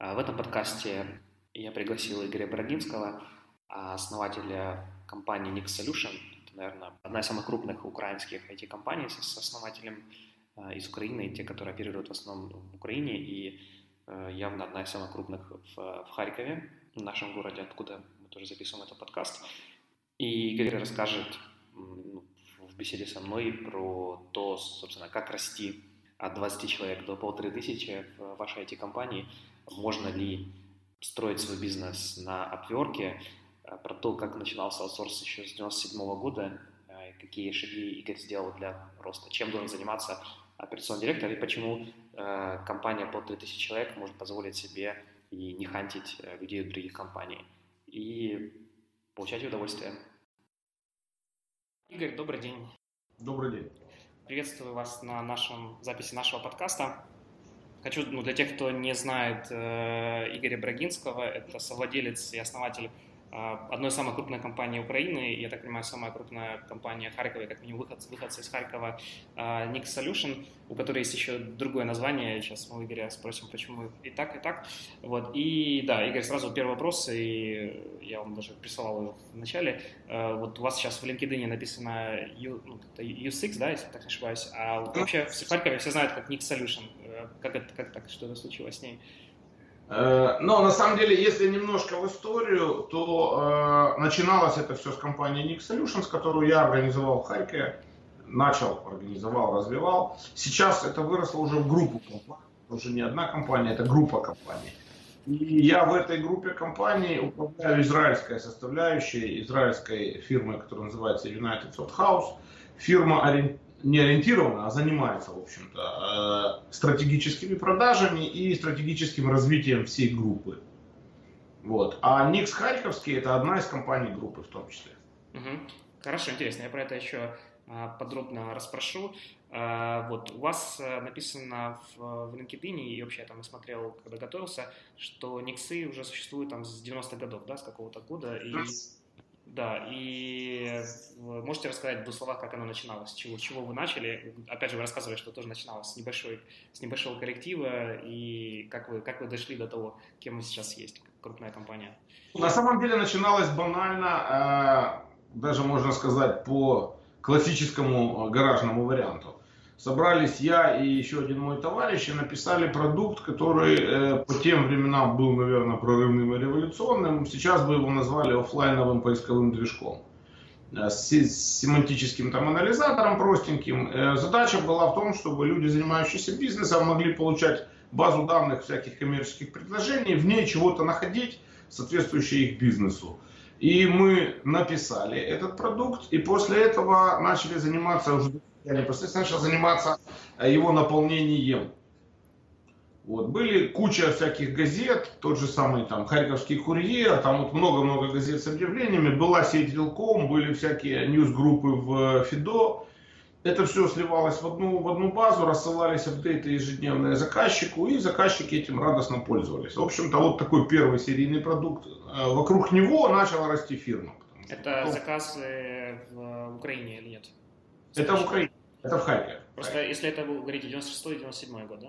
В этом подкасте я пригласил Игоря Брагинского, основателя компании Nix Solution. Это, наверное, одна из самых крупных украинских IT-компаний с основателем из Украины, те, которые оперируют в основном в Украине, и явно одна из самых крупных в, в Харькове, в нашем городе, откуда мы тоже записываем этот подкаст. И Игорь расскажет ну, в беседе со мной про то, собственно, как расти от 20 человек до полторы тысячи в вашей IT-компании, можно ли строить свой бизнес на обверке, э, про то, как начинался аутсорс еще с 97 года, э, какие шаги Игорь сделал для роста, чем должен заниматься операционный директор и почему э, компания по 3000 человек может позволить себе и не хантить людей других компаний и получать удовольствие. Игорь, добрый день. Добрый день. Приветствую вас на нашем записи нашего подкаста. Хочу, ну, для тех, кто не знает э, Игоря Брагинского, это совладелец и основатель а, одной из самых крупных компаний Украины, я так понимаю, самая крупная компания Харькова, как минимум выход, выходцы из Харькова, а, Nix Solution, у которой есть еще другое название, сейчас мы у Игоря спросим, почему и так, и так. Вот. И да, Игорь, сразу первый вопрос, и я вам даже присылал его в начале. А, вот у вас сейчас в LinkedIn написано U, ну, U6, да, если так не ошибаюсь, а вообще в Харькове все знают как Nix Solution. Э, как это, как так, что случилось с ней? Э, но на самом деле, если немножко в историю, то э, начиналось это все с компании Nix Solutions, которую я организовал в Харькове, начал, организовал, развивал. Сейчас это выросло уже в группу компаний, уже не одна компания, это группа компаний. И я в этой группе компаний управляю израильской составляющей, израильской фирмой, которая называется United Soft House. Фирма не ориентирована, а занимается, в общем-то, э, стратегическими продажами и стратегическим развитием всей группы. Вот. А Никс Харьковский это одна из компаний группы в том числе. Угу. Хорошо, интересно, я про это еще а, подробно расспрошу. А, вот, у вас э, написано в, в LinkedIn, и вообще я там смотрел, когда готовился, что Никсы уже существуют там с 90-х годов, да, с какого-то года. И... Да, и можете рассказать в двух словах, как оно начиналось, чего, чего вы начали? Опять же, вы рассказывали, что тоже начиналось с, небольшой, с небольшого коллектива, и как вы, как вы дошли до того, кем вы сейчас есть, крупная компания? На самом деле начиналось банально, э, даже можно сказать, по классическому э, гаражному варианту собрались я и еще один мой товарищ и написали продукт, который э, по тем временам был, наверное, прорывным и революционным. Сейчас бы его назвали офлайновым поисковым движком э, с семантическим там анализатором простеньким. Э, задача была в том, чтобы люди, занимающиеся бизнесом, могли получать базу данных всяких коммерческих предложений, в ней чего-то находить, соответствующее их бизнесу. И мы написали этот продукт, и после этого начали заниматься уже я непосредственно начал заниматься э, его наполнением. Вот. Были куча всяких газет, тот же самый там Харьковский курьер, там вот много-много газет с объявлениями, была сеть Вилком, были всякие ньюс-группы в Фидо. Это все сливалось в одну, в одну базу, рассылались апдейты ежедневные заказчику, и заказчики этим радостно пользовались. В общем-то, вот такой первый серийный продукт. Э, вокруг него начала расти фирма. Это что... заказ в Украине или нет? Это в Украине, это в Харькове. Просто Харьков. если это вы говорите 96-97 год, да?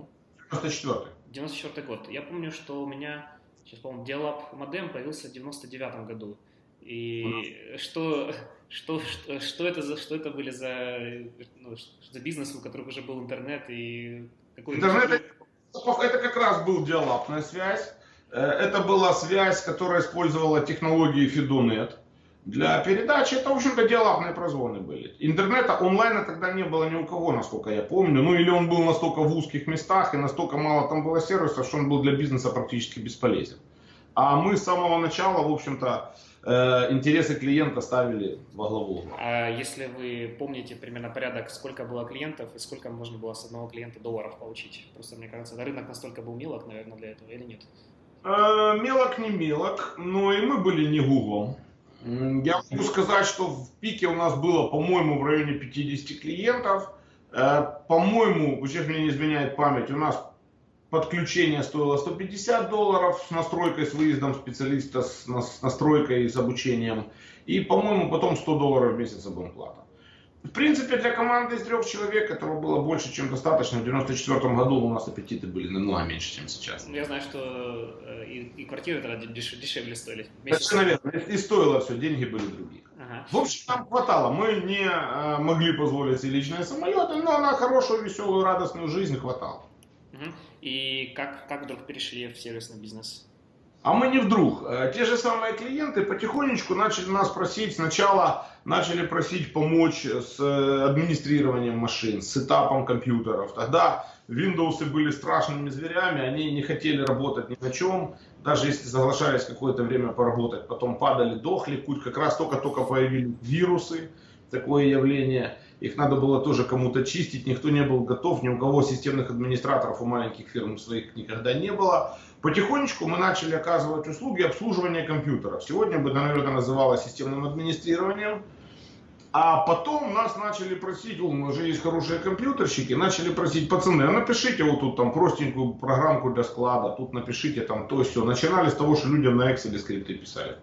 94 94 год. Я помню, что у меня, сейчас помню, Dialab модем появился в 99 году. И что, что, что, что, это за, что это были за, ну, за бизнес, у которых уже был интернет и какой Интернет это, как раз был диалапная связь. Э, это была связь, которая использовала технологии Fidonet. Для передачи это, в общем-то, диалабные прозвоны были. Интернета, онлайна тогда не было ни у кого, насколько я помню. Ну или он был настолько в узких местах и настолько мало там было сервисов, что он был для бизнеса практически бесполезен. А мы с самого начала, в общем-то, э, интересы клиента ставили во главу. А если вы помните примерно порядок, сколько было клиентов и сколько можно было с одного клиента долларов получить? Просто мне кажется, рынок настолько был мелок, наверное, для этого или нет? Э, мелок не мелок, но и мы были не Google. Я могу сказать, что в пике у нас было, по-моему, в районе 50 клиентов. Э, по-моему, сейчас мне не изменяет память, у нас подключение стоило 150 долларов с настройкой, с выездом специалиста, с настройкой, с обучением. И, по-моему, потом 100 долларов в месяц абонплата. В принципе, для команды из трех человек этого было больше, чем достаточно. В 94 году у нас аппетиты были намного меньше, чем сейчас. Ну, я знаю, что э, и, и квартиры тогда деш, дешевле стоили. Совершенно верно. И стоило все, деньги были другие. Ага. В общем, нам хватало. Мы не э, могли позволить себе личные самолеты, но на хорошую, веселую, радостную жизнь хватало. И как, как вдруг перешли в сервисный бизнес? А мы не вдруг. Э, те же самые клиенты потихонечку начали нас просить, сначала начали просить помочь с э, администрированием машин, с этапом компьютеров. Тогда Windows были страшными зверями, они не хотели работать ни на чем, даже если соглашались какое-то время поработать, потом падали, дохли, как раз только-только появились вирусы, такое явление – их надо было тоже кому-то чистить, никто не был готов, ни у кого системных администраторов у маленьких фирм своих никогда не было. Потихонечку мы начали оказывать услуги обслуживания компьютеров. Сегодня бы, наверное, называлось системным администрированием. А потом нас начали просить, у нас же есть хорошие компьютерщики, начали просить, пацаны, а напишите вот тут там простенькую программку для склада, тут напишите там то все. Начинали с того, что людям на Excel скрипты писали.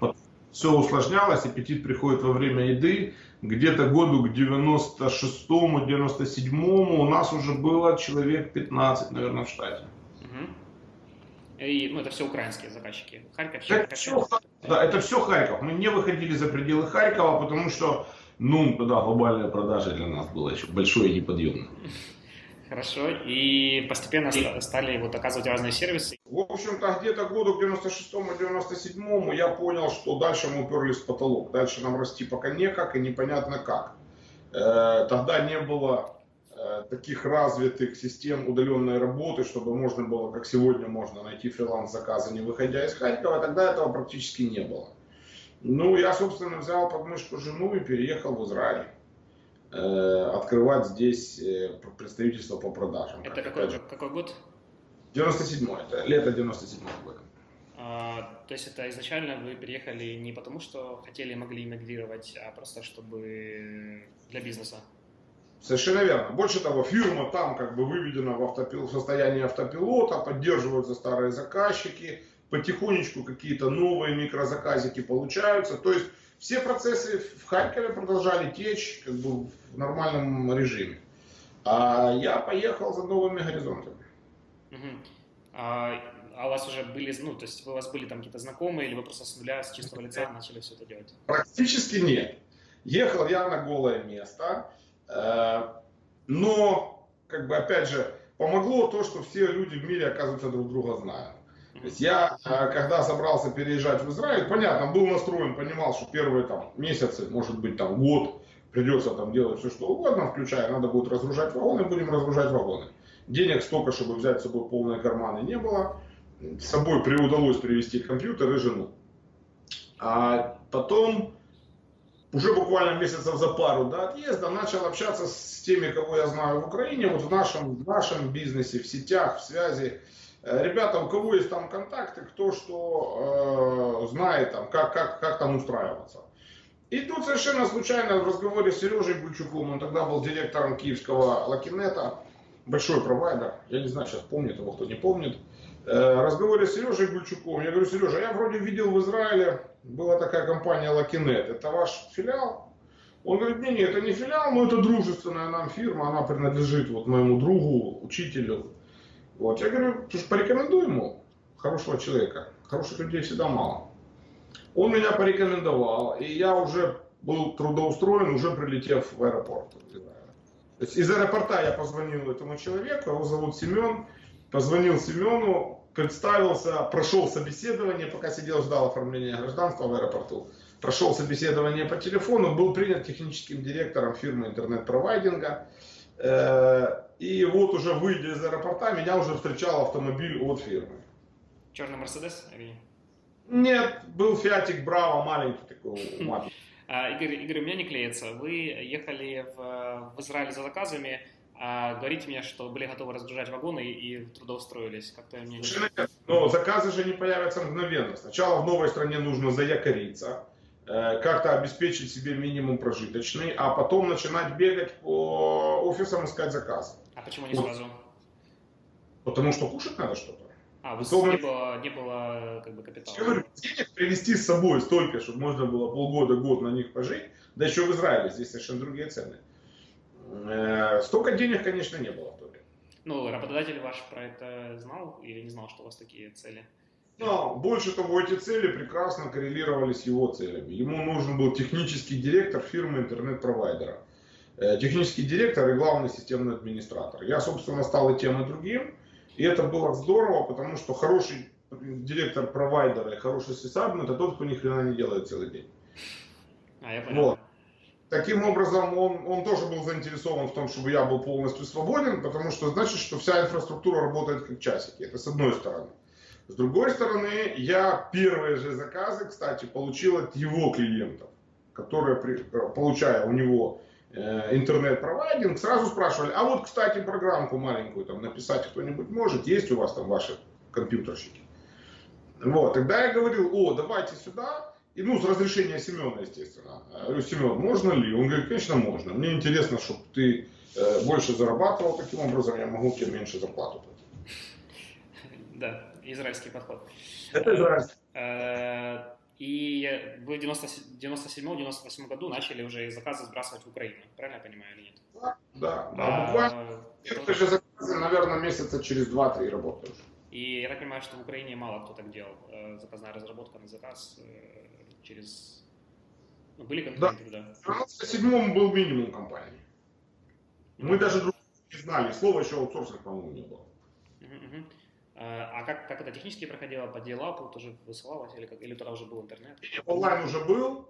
Uh-huh. Все усложнялось, аппетит приходит во время еды где-то году к 96-му, 97-му у нас уже было человек 15, наверное, в штате. И, ну, это все украинские заказчики. Харьков, это все, да, это все Харьков. Мы не выходили за пределы Харькова, потому что, ну, тогда глобальная продажа для нас была еще большой и неподъемной. Хорошо. И постепенно стали вот оказывать разные сервисы. В общем-то, где-то году к 96-му, 97-му я понял, что дальше мы уперлись в потолок. Дальше нам расти пока некак и непонятно как. Э, тогда не было таких развитых систем удаленной работы, чтобы можно было, как сегодня можно найти фриланс-заказы, не выходя из Харькова. Тогда этого практически не было. Ну, я, собственно, взял под мышку жену и переехал в Израиль. Э, открывать здесь э, представительство по продажам. Это какой, какой год? 97-й, это лето 97-го года. А, то есть это изначально вы переехали не потому, что хотели и могли эмигрировать, а просто чтобы для бизнеса? Совершенно верно. Больше того, фирма там как бы выведена в, автопил... в состояние автопилота, поддерживаются старые заказчики, потихонечку какие-то новые микрозаказики получаются. То есть все процессы в Харькове продолжали течь как бы в нормальном режиме. А я поехал за новыми горизонтами. Угу. А, а у вас уже были, ну, то есть у вас были там какие-то знакомые, или вы просто с нуля, с чистого лица начали все это делать? Практически нет. Ехал я на голое место, но, как бы, опять же, помогло то, что все люди в мире, оказывается, друг друга знают. То есть я, э, когда собрался переезжать в Израиль, понятно, был настроен, понимал, что первые там месяцы, может быть там год, придется там делать все что угодно, включая, надо будет разгружать вагоны, будем разгружать вагоны. Денег столько, чтобы взять с собой полные карманы, не было. С собой при удалось привезти компьютер и жену. А потом, уже буквально месяцев за пару до отъезда, начал общаться с теми, кого я знаю в Украине, вот в нашем, в нашем бизнесе, в сетях, в связи. Э, ребята, у кого есть там контакты, кто что э, знает, там, как, как, как там устраиваться. И тут совершенно случайно в разговоре с Сережей Гульчуком, он тогда был директором киевского Лакинета, большой провайдер, я не знаю, сейчас помнит его, кто не помнит, э, разговоре с Сережей Гульчуком, я говорю, Сережа, я вроде видел в Израиле, была такая компания Лакинет, это ваш филиал? Он говорит, не, не, это не филиал, но это дружественная нам фирма, она принадлежит вот моему другу, учителю, вот, я говорю, слушай, порекомендуй ему хорошего человека. Хороших людей всегда мало. Он меня порекомендовал, и я уже был трудоустроен, уже прилетев в аэропорт. То есть из аэропорта я позвонил этому человеку, его зовут Семен, позвонил Семену, представился, прошел собеседование, пока сидел, ждал оформления гражданства в аэропорту. Прошел собеседование по телефону, был принят техническим директором фирмы интернет-провайдинга. Э, и вот уже выйдя из аэропорта, меня уже встречал автомобиль от фирмы. Черный Мерседес? Нет, был Фиатик Браво, маленький такой, маленький. А, Игорь, Игорь, у меня не клеится. Вы ехали в, в Израиль за заказами, а говорите мне, что были готовы разгружать вагоны и, и трудоустроились. Как-то мне не... Но заказы же не появятся мгновенно. Сначала в новой стране нужно заякориться, э, как-то обеспечить себе минимум прожиточный, а потом начинать бегать по офисам искать заказы. А почему не сразу? Потому что кушать надо что-то. А, у вас не было, не было как бы капитала? Я говорю, денег привезти с собой столько, чтобы можно было полгода, год на них пожить, Да еще в Израиле, здесь совершенно другие цены. Э, столько денег, конечно, не было в то время. Ну, работодатель ваш про это знал или не знал, что у вас такие цели? Но больше того, эти цели прекрасно коррелировали с его целями. Ему нужен был технический директор фирмы интернет-провайдера. Э, технический директор и главный системный администратор. Я, собственно, стал и тем, и другим. И это было здорово, потому что хороший директор провайдера и хороший сисадмин это тот, кто ни хрена не делает целый день. А, я понял. Вот. Таким образом, он, он тоже был заинтересован в том, чтобы я был полностью свободен, потому что значит, что вся инфраструктура работает как часики. Это с одной стороны. С другой стороны, я первые же заказы, кстати, получил от его клиентов, которые, получая у него э, интернет-провайдинг, сразу спрашивали, а вот, кстати, программку маленькую там написать кто-нибудь может, есть у вас там ваши компьютерщики? Вот, тогда я говорил, о, давайте сюда, и, ну, с разрешения Семена, естественно. Я говорю, Семен, можно ли? Он говорит, конечно, можно. Мне интересно, чтобы ты э, больше зарабатывал таким образом, я могу тебе меньше зарплату платить. Да, израильский подход. Это израильский. Э, и вы в 97-98 году начали уже заказы сбрасывать в Украину, правильно я понимаю или нет? Да, да. А, буквально первые же заказы, наверное, месяца через 2-3 работают. И я так понимаю, что в Украине мало кто так делал. Э, заказная разработка на заказ через... Ну, были конкуренты, да? да. В 97 был минимум компаний. Мы даже друг не знали. Слова еще аутсорсинг, по-моему, не было. Uh-huh, А как, как это технически проходило? По диалапу тоже высылалось? Или, как, или тогда уже был интернет? Онлайн уже был.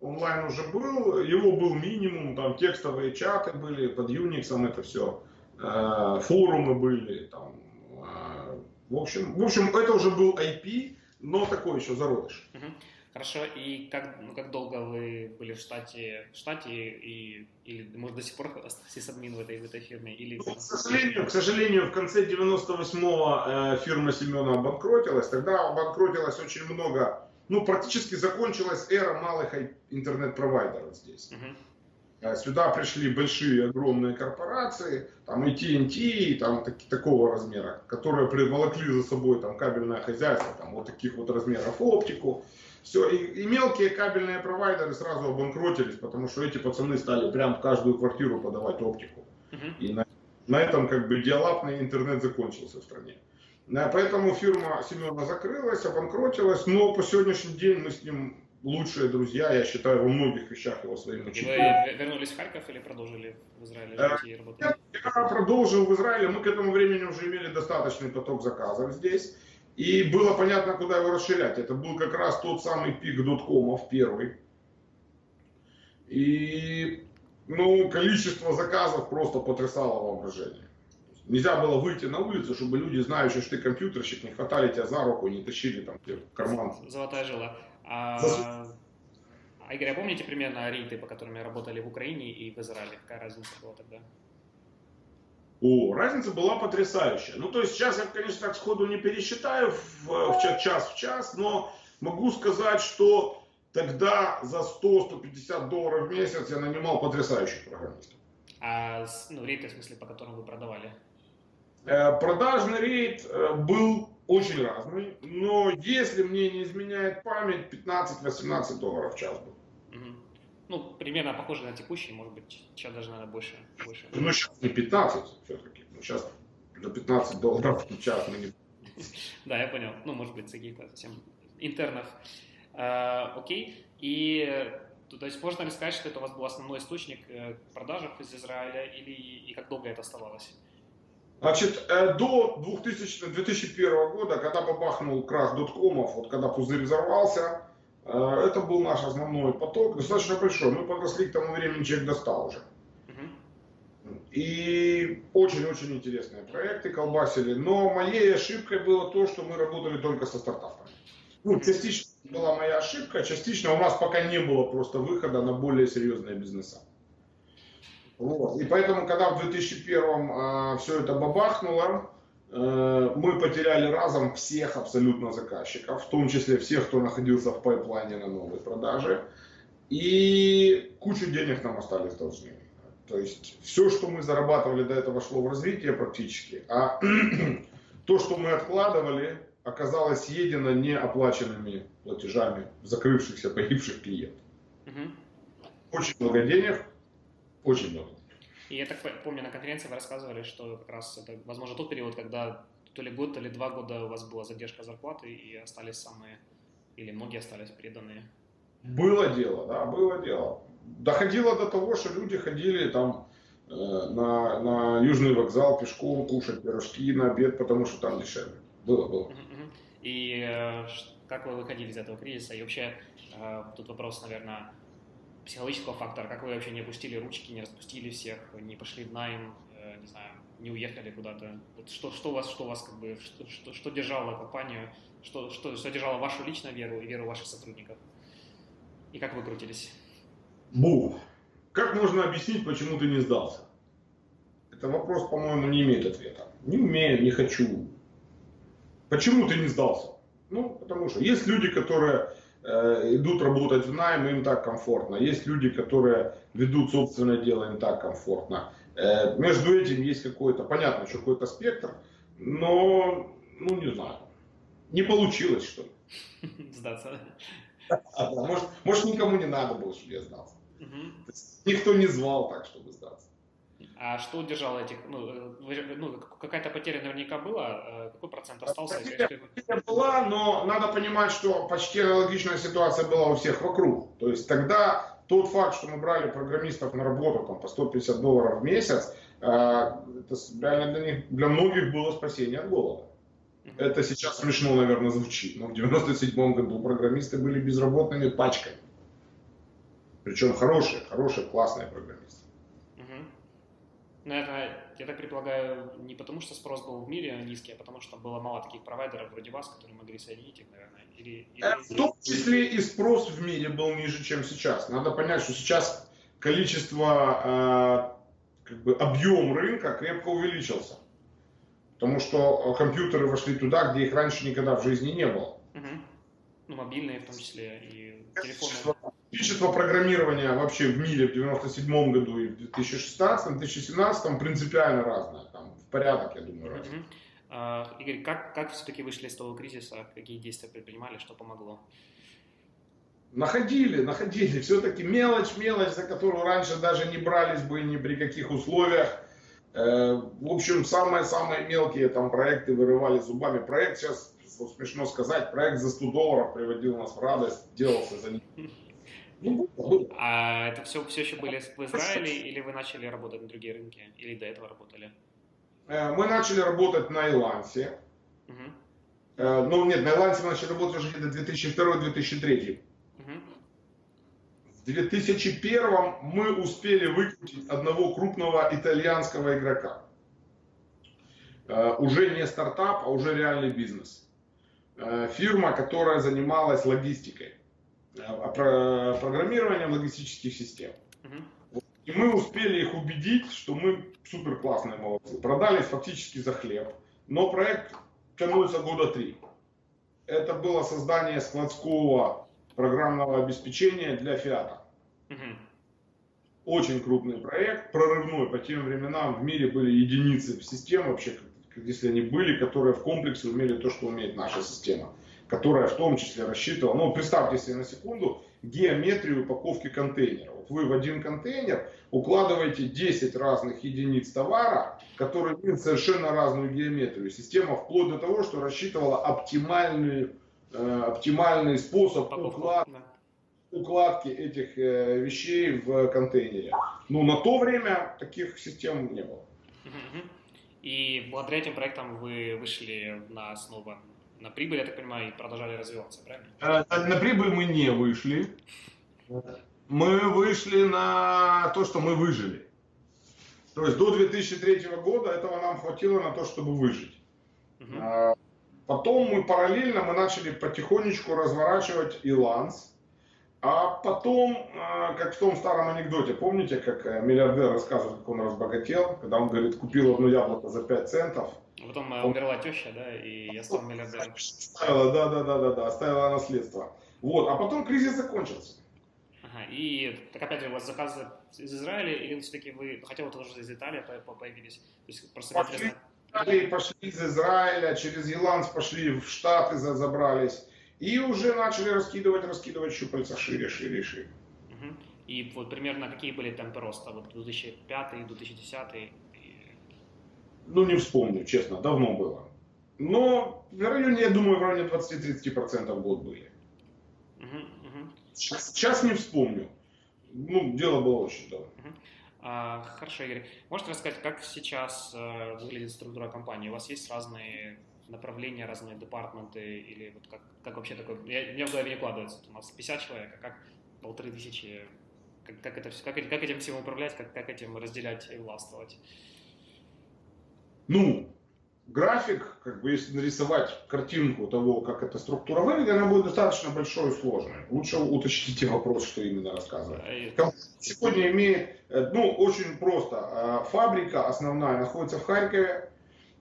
Онлайн уже был. Его был минимум. Там текстовые чаты были под Unix, это все. Э, форумы были. Там, э, в, общем, в общем, это уже был IP, но такой еще зародыш. Uh-huh. Хорошо, и как, ну, как долго вы были в штате, в штате и, или, может, до сих пор остаетесь админ в этой, в этой фирме? Или... Ну, к, сожалению, к сожалению, в конце 98-го э, фирма Семена обанкротилась. Тогда обанкротилось очень много, ну, практически закончилась эра малых интернет-провайдеров здесь. Uh-huh. Сюда пришли большие, огромные корпорации, там и TNT, там так, такого размера, которые приволокли за собой там кабельное хозяйство, там вот таких вот размеров оптику. Все, и, и мелкие кабельные провайдеры сразу обанкротились, потому что эти пацаны стали прям в каждую квартиру подавать оптику. Uh-huh. И на, на этом как бы диалапный интернет закончился в стране. Да, поэтому фирма Семена закрылась, обанкротилась, но по сегодняшний день мы с ним лучшие друзья, я считаю, во многих вещах его своим учителем. Вы вернулись в Харьков или продолжили в Израиле жить и работать? Я, я продолжил в Израиле, мы к этому времени уже имели достаточный поток заказов здесь. И было понятно, куда его расширять. Это был как раз тот самый пик доткомов первый. И ну, количество заказов просто потрясало воображение. Нельзя было выйти на улицу, чтобы люди, знающие, что ты компьютерщик, не хватали тебя за руку, не тащили там в карман. Золотая жила. А, а Игорь, а помните примерно рейты, по которым работали в Украине и в Израиле? Какая разница была тогда? О, разница была потрясающая. Ну, то есть сейчас я, конечно, так сходу не пересчитаю в, в час в час, но могу сказать, что тогда за 100-150 долларов в месяц я нанимал потрясающих программистов. А ну, рейты, в смысле, по которым вы продавали? Э, продажный рейд э, был очень разный, но если мне не изменяет память, 15-18 долларов в час был. Угу. Ну, примерно похоже на текущий, может быть, сейчас даже, наверное, больше. больше. Ну, сейчас не 15 все-таки. Ну, сейчас до 15 долларов в час мы не... Да, я понял. Ну, может быть, каких-то совсем интернов. А, окей. И то есть можно ли сказать, что это у вас был основной источник э, продаж из Израиля, или и как долго это оставалось? Значит, э, до 2000, 2001 года, когда бабахнул крах доткомов, вот когда пузырь взорвался, Э, это был наш основной поток, достаточно большой. Мы подросли к тому времени, человек достал уже. И очень-очень интересные проекты колбасили. Но моей ошибкой было то, что мы работали только со стартапами. Ну, частично была моя ошибка, частично у нас пока не было просто выхода на более серьезные бизнеса. Вот. И поэтому, когда в 2001 э, все это бабахнуло, Э, мы потеряли разом всех абсолютно заказчиков, в том числе всех, кто находился в пайплайне на новой продаже. И кучу денег нам остались должны. То есть все, что мы зарабатывали до этого, шло в развитие практически, а то, что мы откладывали, оказалось съедено неоплаченными платежами закрывшихся, погибших клиентов. Очень много денег, очень много. И я так помню, на конференции вы рассказывали, что как раз это, возможно, тот период, когда то ли год, то ли два года у вас была задержка зарплаты, и остались самые, или многие остались преданные. Было дело, да, было дело. Доходило до того, что люди ходили там э, на, на Южный вокзал пешком кушать пирожки на обед, потому что там дешевле. Было, было. И э, как вы выходили из этого кризиса? И вообще, э, тут вопрос, наверное, психологического фактора, как вы вообще не опустили ручки, не распустили всех, не пошли в найм, э, не знаю, не уехали куда-то. Вот что, что вас, что вас как бы, что, что, что держало компанию, что, что, что держало вашу личную веру и веру ваших сотрудников? И как вы крутились? Бу. Как можно объяснить, почему ты не сдался? Это вопрос, по-моему, не имеет ответа. Не умею, не хочу. Почему ты не сдался? Ну, потому что есть люди, которые идут работать в найм, им так комфортно. Есть люди, которые ведут собственное дело, им так комфортно. Э, между этим есть какой-то, понятно, что какой-то спектр, но, ну, не знаю, не получилось, что ли. Сдаться. Может, может, никому не надо было, чтобы я сдался. Никто не звал так, чтобы сдаться. А что удержало этих, ну, э, ну какая-то потеря наверняка была, э, какой процент остался? Потеря, потеря была, но надо понимать, что почти аналогичная ситуация была у всех вокруг. То есть тогда тот факт, что мы брали программистов на работу там, по 150 долларов в месяц, э, это реально для, них, для многих было спасение от голода. Это сейчас смешно, наверное, звучит, но в 97 году программисты были безработными пачками. Причем хорошие, хорошие, классные программисты. Но это, я так предполагаю, не потому что спрос был в мире низкий, а потому что было мало таких провайдеров вроде вас, которые могли соединить их, наверное. Или, или... В том числе и спрос в мире был ниже, чем сейчас. Надо понять, что сейчас количество, э, как бы объем рынка крепко увеличился. Потому что компьютеры вошли туда, где их раньше никогда в жизни не было. Угу. Ну, мобильные в том числе, и телефоны. Количество программирования вообще в мире в 97 году и в 2016-2017 принципиально разное. Там, в порядок, я думаю, разное. Mm-hmm. Uh, Игорь, как, как все-таки вышли из того кризиса? Какие действия предпринимали? Что помогло? Находили, находили. Все-таки мелочь, мелочь, за которую раньше даже не брались бы ни при каких условиях. Э, в общем, самые-самые мелкие там проекты вырывали зубами. Проект сейчас, смешно сказать, проект за 100 долларов приводил нас в радость, делался за них. А это все, все еще были в Израиле или вы начали работать на другие рынки? Или до этого работали? Э, мы начали работать на Илансе. Угу. Ну, нет, на Илансе мы начали работать уже где-то 2002-2003. Угу. В 2001 мы успели выкрутить одного крупного итальянского игрока. Э, уже не стартап, а уже реальный бизнес. Фирма, которая занималась логистикой. Э, программированием логистических систем. И мы успели их убедить, что мы супер классные молодцы. Продались фактически за хлеб. Но проект тянулся года три. Это было создание складского программного обеспечения для Фиата. Очень крупный проект, прорывной. По тем временам в мире были единицы систем вообще, если они были, которые в комплексе умели то, что умеет наша система которая в том числе рассчитывала, ну, представьте себе на секунду, геометрию упаковки контейнера. Вот вы в один контейнер укладываете 10 разных единиц товара, которые имеют совершенно разную геометрию. Система вплоть до того, что рассчитывала оптимальный, э, оптимальный способ уклад, укладки этих э, вещей в контейнере. Ну, на то время таких систем не было. И благодаря этим проектам вы вышли на основу на прибыль, я так понимаю, и продолжали развиваться, правильно? Э, на прибыль мы не вышли. Мы вышли на то, что мы выжили. То есть до 2003 года этого нам хватило на то, чтобы выжить. Угу. Потом мы параллельно мы начали потихонечку разворачивать Иланс. А потом, а, как в том старом анекдоте, помните, как э, миллиардер рассказывает, как он разбогател, когда он говорит, купил одно яблоко за 5 центов, Потом он... умерла теща, да, и я стал миллиардером. Оставила, да, да, да, да, да, оставила наследство. Вот, а потом кризис закончился. Ага, и так опять же, у вас заказы из Израиля, или все-таки вы, хотя вот уже из Италии появились, то есть просто пошли, интересно... пошли из Израиля, через Еланс пошли в Штаты, забрались, и уже начали раскидывать, раскидывать щупальца шире, шире, шире. И вот примерно какие были темпы роста? Вот 2005, 2010? Ну, не вспомню, честно, давно было. Но в районе, я думаю, в районе 20-30% в год были. Угу, угу. Сейчас, сейчас не вспомню. Ну, дело было очень давно. Угу. А, хорошо, Игорь. Можете рассказать, как сейчас э, выглядит структура компании? У вас есть разные направления, разные департаменты, или вот как, как вообще такое... Я, мне в голове не укладывается. У нас 50 человек, а как полторы тысячи как, как, это, как, как этим всем управлять, как, как этим разделять и властвовать? Ну, график, как бы если нарисовать картинку того, как эта структура выглядит, она будет достаточно большой и сложной. Лучше уточните вопрос, что именно рассказывать. Сегодня имеет, э, ну, очень просто. Э, фабрика основная находится в Харькове.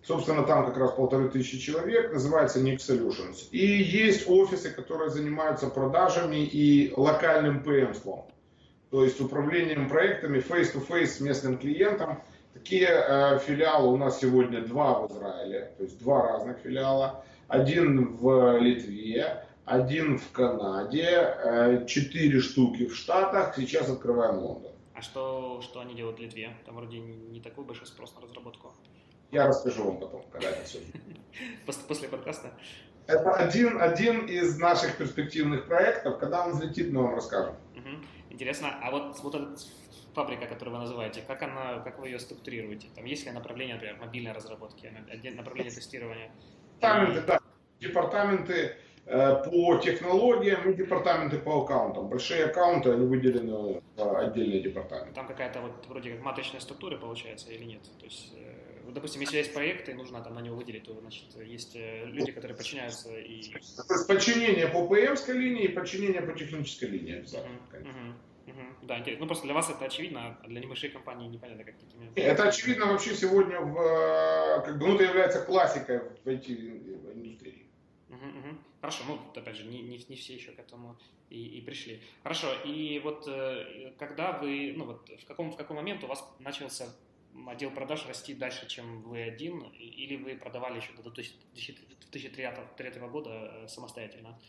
Собственно, там как раз полторы тысячи человек, называется Nix Solutions. И есть офисы, которые занимаются продажами и локальным PM-ством то есть управлением проектами face-to-face с местным клиентом. Такие э, филиалы у нас сегодня два в Израиле, то есть два разных филиала. Один в Литве, один в Канаде, э, четыре штуки в Штатах. Сейчас открываем Лондон. А что, что они делают в Литве? Там вроде не такой большой спрос на разработку. Я расскажу вам потом, когда это все. После, подкаста? Это один, один из наших перспективных проектов. Когда он взлетит, мы вам расскажем. Интересно, а вот, вот эта фабрика, которую вы называете, как, она, как вы ее структурируете? Там есть ли направление, например, мобильной разработки, направление тестирования? Департаменты, да. Департаменты э, по технологиям и департаменты по аккаунтам. Большие аккаунты, они выделены в отдельные департаменты. Там какая-то вот вроде как матричная структура получается или нет? То есть, э, допустим, если есть проекты, нужно там на него выделить, то значит есть э, люди, которые подчиняются и... Подчинение по ПМской линии и подчинение по технической линии обязательно. Uh-huh, uh-huh. Угу. Да, интересно. Ну просто для вас это очевидно, а для небольших компаний непонятно, как такими. Это очевидно вообще сегодня в э, как бы, ну, это является классикой в IT-индустрии. Угу, угу. Хорошо, ну опять же, не, не, не все еще к этому и, и пришли. Хорошо, и вот э, когда вы, ну вот в каком, в какой момент у вас начался отдел продаж расти дальше, чем вы один, или вы продавали еще до 2003 года э, самостоятельно?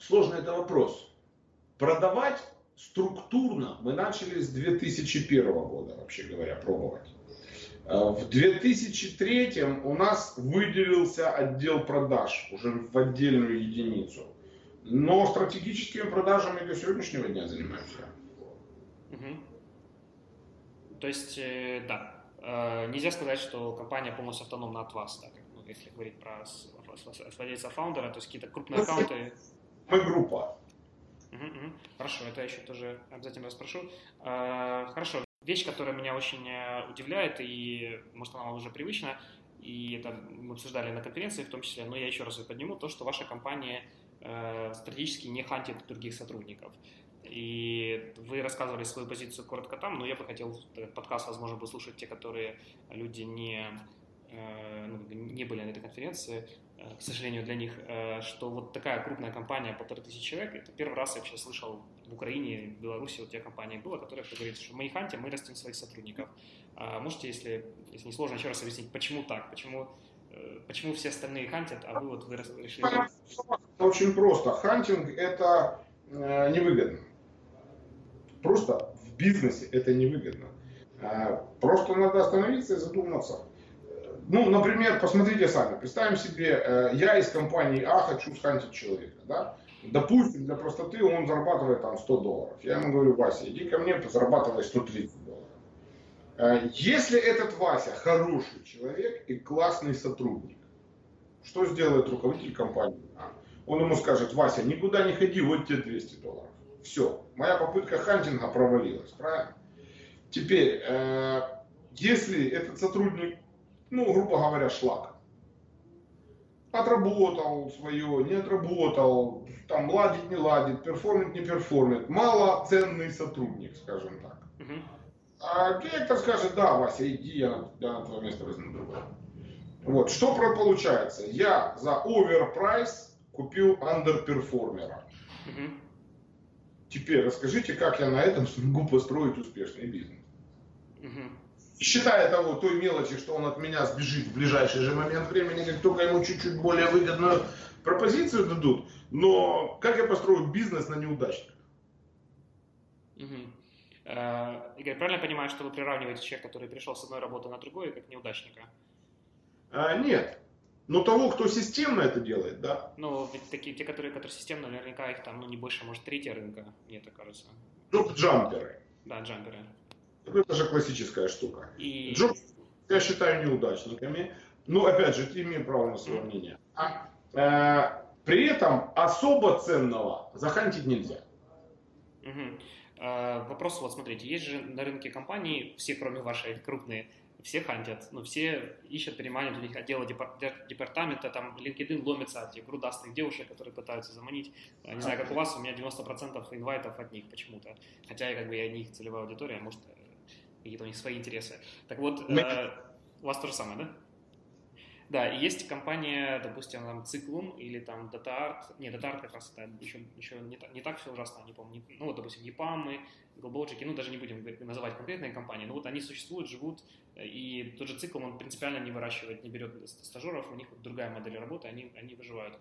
Сложный это вопрос. Продавать структурно мы начали с 2001 года, вообще говоря, пробовать. Э, в 2003 у нас выделился отдел продаж уже в отдельную единицу. Но стратегическими продажами до сегодняшнего дня занимаюсь я. Угу. То есть, э, да, э, нельзя сказать, что компания полностью автономна от вас, да, ну, если говорить про владельца фаундера, то есть какие-то крупные аккаунты. Мы группа. Угу, угу. Хорошо, это я еще тоже обязательно спрошу. А, хорошо, вещь, которая меня очень удивляет, и, может, она вам уже привычна, и это мы обсуждали на конференции в том числе, но я еще раз ее подниму, то, что ваша компания стратегически не хантит других сотрудников. И вы рассказывали свою позицию коротко там, но я бы хотел этот подкаст, возможно, послушать те, которые люди не, э, ну, не были на этой конференции, Э, к сожалению, для них, э, что вот такая крупная компания, полторы тысячи человек, это первый раз я вообще слышал в Украине, в Беларуси, вот тех компаний было, которые говорят, что мы не хантим, мы растим своих сотрудников. А можете, если, если не сложно, еще раз объяснить, почему так, почему, э, почему все остальные хантят, а вы вот вы решили... Очень просто. Хантинг – это невыгодно. Просто в бизнесе это невыгодно. Просто надо остановиться и задуматься ну, например, посмотрите сами, представим себе, э, я из компании А хочу схантить человека, да, допустим, для простоты он зарабатывает там 100 долларов. Я ему говорю, Вася, иди ко мне, зарабатывай 130 долларов. Э, если этот Вася хороший человек и классный сотрудник, что сделает руководитель компании А? Он ему скажет, Вася, никуда не ходи, вот тебе 200 долларов. Все, моя попытка hunting а провалилась, правильно? Теперь, э, если этот сотрудник ну, грубо говоря, шлак. Отработал свое, не отработал, там ладит, не ладит, perform ит, не perform ит. Малоценный сотрудник, скажем так. Угу. А директор скажет, да, Вася, иди, я, я на твое место возьму другого. Вот, что получается? Я за overprice купил underperformer а. Угу. Теперь расскажите, как я на этом смогу построить успешный бизнес. Не считая того, той мелочи, что он от меня сбежит в ближайший же момент времени, как только ему чуть-чуть более выгодную пропозицию дадут, но как я построю бизнес на неудачниках? Угу. Игорь, правильно я понимаю, что вы приравниваете человека, который пришел с одной работы на другую, как неудачника? А, нет. Но того, кто системно это делает, да. Ну, ведь такие, те, которые, которые системно, наверняка их там, ну, не больше, может, третья рынка, мне так кажется. Джоб-джамперы. Да, джамперы. Это же классическая штука. И... Джоб, я считаю неудачниками. Но, опять же, ты имеешь право на свое мнение. А, э, при этом особо ценного захантить нельзя. Угу. Э, вопрос, вот смотрите, есть же на рынке компании, все кроме вашей крупные, все хантят, но все ищут, переманивают, у них отделы департамента, там LinkedIn ломится от этих грудастых девушек, которые пытаются заманить. Не знаю, как у вас, у меня 90% инвайтов от них почему-то. Хотя я как бы я не их целевая аудитория, может, какие-то у них свои интересы. Так вот, э, у вас то же самое, да? Да, и есть компания, допустим, там Циклум или там DataArt. Не, DataArt как раз это еще, еще не, не так все ужасно, не помню. Ну, вот, допустим, EPAM, Globalogic, ну, даже не будем называть конкретные компании, но вот они существуют, живут, и тот же Циклум, он принципиально не выращивает, не берет стажеров, у них другая модель работы, они, они выживают.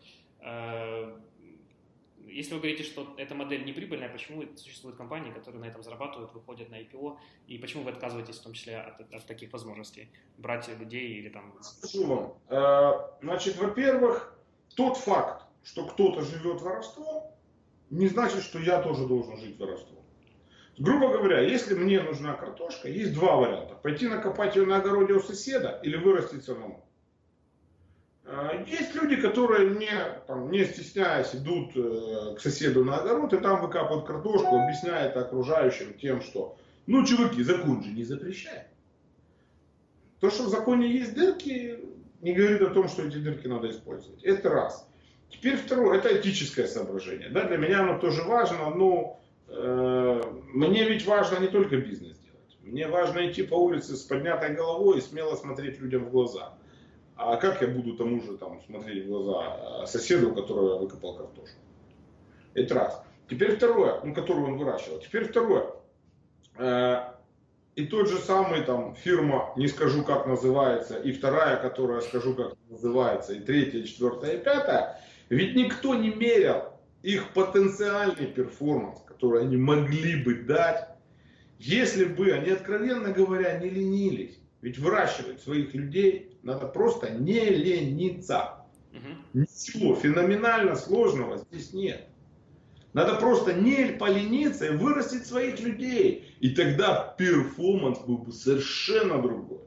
Если вы говорите, что эта модель не прибыльная, почему существуют компании, которые на этом зарабатывают, выходят на IPO, и почему вы отказываетесь в том числе от, от таких возможностей? Брать людей или там... Скажу вам. Э, значит, во-первых, тот факт, что кто-то живет воровством, не значит, что я тоже должен жить воровством. Грубо говоря, если мне нужна картошка, есть два варианта. Пойти накопать ее на огороде у соседа или вырастить самому. А, есть люди, которые не, там, не стесняясь идут э, к соседу на огород и там выкапывают картошку, объясняют окружающим тем, что ну, чуваки, закон же не запрещает. То, что в законе есть дырки, не говорит о том, что эти дырки надо использовать. Это раз. Теперь второе, это этическое соображение. Да, для меня оно тоже важно, но э, мне ведь важно не только бизнес делать. Мне важно идти по улице с поднятой головой и смело смотреть людям в глаза. А как я буду тому же там, смотреть в глаза соседу, который выкопал картошку? Это раз. Теперь второе, ну, которую он выращивал. Теперь второе. Э, и тот же самый там фирма, не скажу как называется, и вторая, которая скажу как называется, и третья, и четвертая, и пятая, ведь никто не мерял их потенциальный performance, который они могли бы дать, если бы они, откровенно говоря, не ленились. Ведь выращивать своих людей надо просто не лениться. Угу. Ничего феноменально сложного здесь нет. Надо просто не полениться и вырастить своих людей. И тогда performance был бы совершенно другой.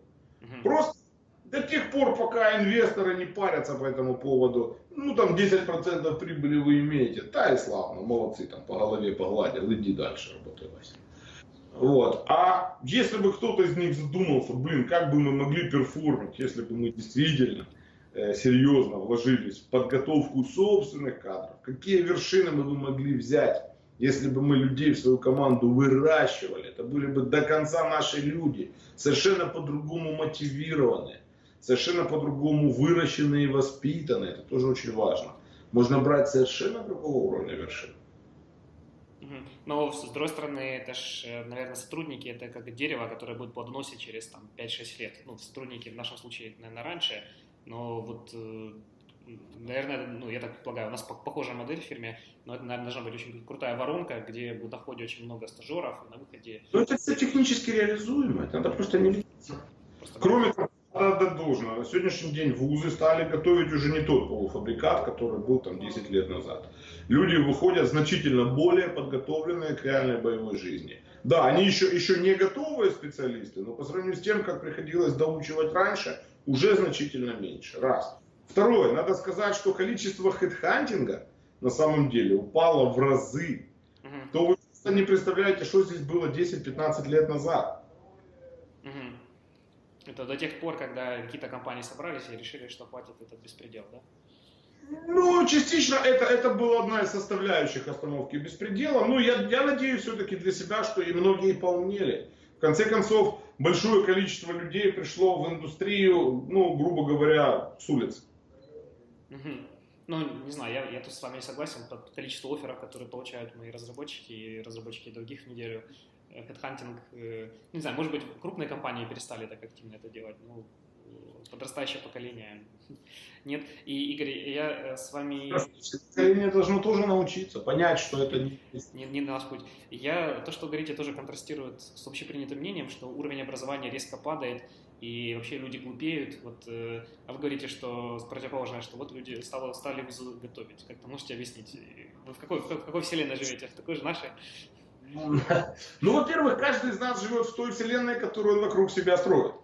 Угу. Просто до тех пор, пока инвесторы не парятся по этому поводу, ну там 10% прибыли вы имеете, да и славно, молодцы, там по голове погладил, иди дальше работай, Вася. Вот. А если бы кто-то из них задумался, блин, как бы мы могли перформить, если бы мы действительно э, серьезно вложились в подготовку собственных кадров, какие вершины мы бы могли взять, если бы мы людей в свою команду выращивали, это были бы до конца наши люди, совершенно по-другому мотивированные, совершенно по-другому выращенные и воспитанные, это тоже очень важно. Можно брать совершенно другого уровня вершин. Но, с другой стороны, это же, э, наверное, сотрудники, это как дерево, которое будет плодоносить через там, 5-6 лет. Ну, сотрудники в нашем случае, наверное, раньше, но вот, э, наверное, ну, я так предполагаю, у нас похожая модель в фирме, но это, наверное, должна быть очень крутая воронка, где в доходе очень много стажеров, на выходе... Ну, это все технически реализуемо, это надо просто не лениться. Кроме того, надо должно. На сегодняшний день вузы стали готовить уже не тот полуфабрикат, который был там 10 лет назад. Люди выходят значительно более подготовленные к реальной боевой жизни. Да, они еще, еще не готовые специалисты, но по сравнению с тем, как приходилось доучивать раньше, уже значительно меньше. Раз. Второе, надо сказать, что количество хедхантинга на самом деле упало в разы. То вы не представляете, что здесь было 10-15 лет назад. Это до тех пор, когда какие-то компании собрались и решили, что хватит этот беспредел, да? Ну, частично это, это была одна из составляющих остановки беспредела. Ну, я, я надеюсь все-таки для себя, что и многие поумнели. В конце концов, большое количество людей пришло в индустрию, ну, грубо говоря, с улиц. Угу. Ну, не знаю, я, я тут с вами согласен. Под количество офферов, которые получают мои разработчики и разработчики других неделю, хедхантинг, э, не знаю, может быть, крупные компании перестали так активно это делать, ну, подрастающее поколение. Нет. И, Игорь, я э, с вами... Поколение должно тоже научиться, понять, что это не... Не, не наш путь. Я, то, что вы говорите, тоже контрастирует с общепринятым мнением, что уровень образования резко падает, и вообще люди глупеют. Вот, э, а вы говорите, что противоположное, что вот люди стали, стали вузы готовить. Как-то можете объяснить? Вы в какой, в какой вселенной живете? В такой же нашей? Ну, во-первых, каждый из нас живет в той вселенной, которую он вокруг себя строит.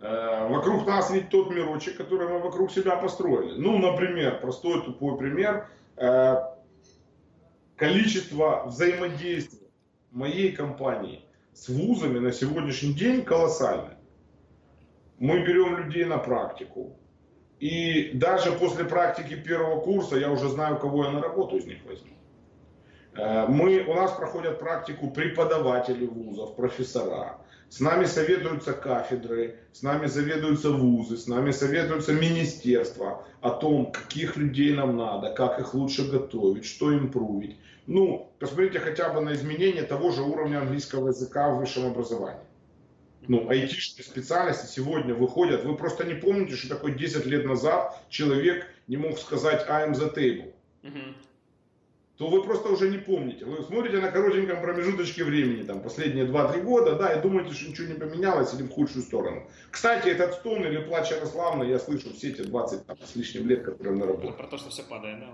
Э, вокруг нас ведь тот мирочек, который мы вокруг себя построили. Ну, например, простой тупой пример. Э, количество взаимодействия моей компании с вузами на сегодняшний день колоссальное. Мы берем людей на практику. И даже после практики первого курса я уже знаю, кого я на работу из них возьму. Э, мы, у нас проходят практику преподаватели вузов, профессора. С нами советуются кафедры, с нами советуются вузы, с нами советуются министерства о том, каких людей нам надо, как их лучше готовить, что им прувить. Ну, посмотрите хотя бы на изменение того же уровня английского языка в высшем образовании. Ну, айтишные специальности сегодня выходят. Вы просто не помните, что такое 10 лет назад человек не мог сказать I am the table. Uh-huh то вы просто уже не помните. Вы смотрите на коротеньком промежуточке времени, там, последние 2-3 года, да, и думаете, что ничего не поменялось или в худшую сторону. Кстати, этот стон или плач Ярославна я слышу все эти 20 там, с лишним лет, которые на работе. Про то, что все падает, да?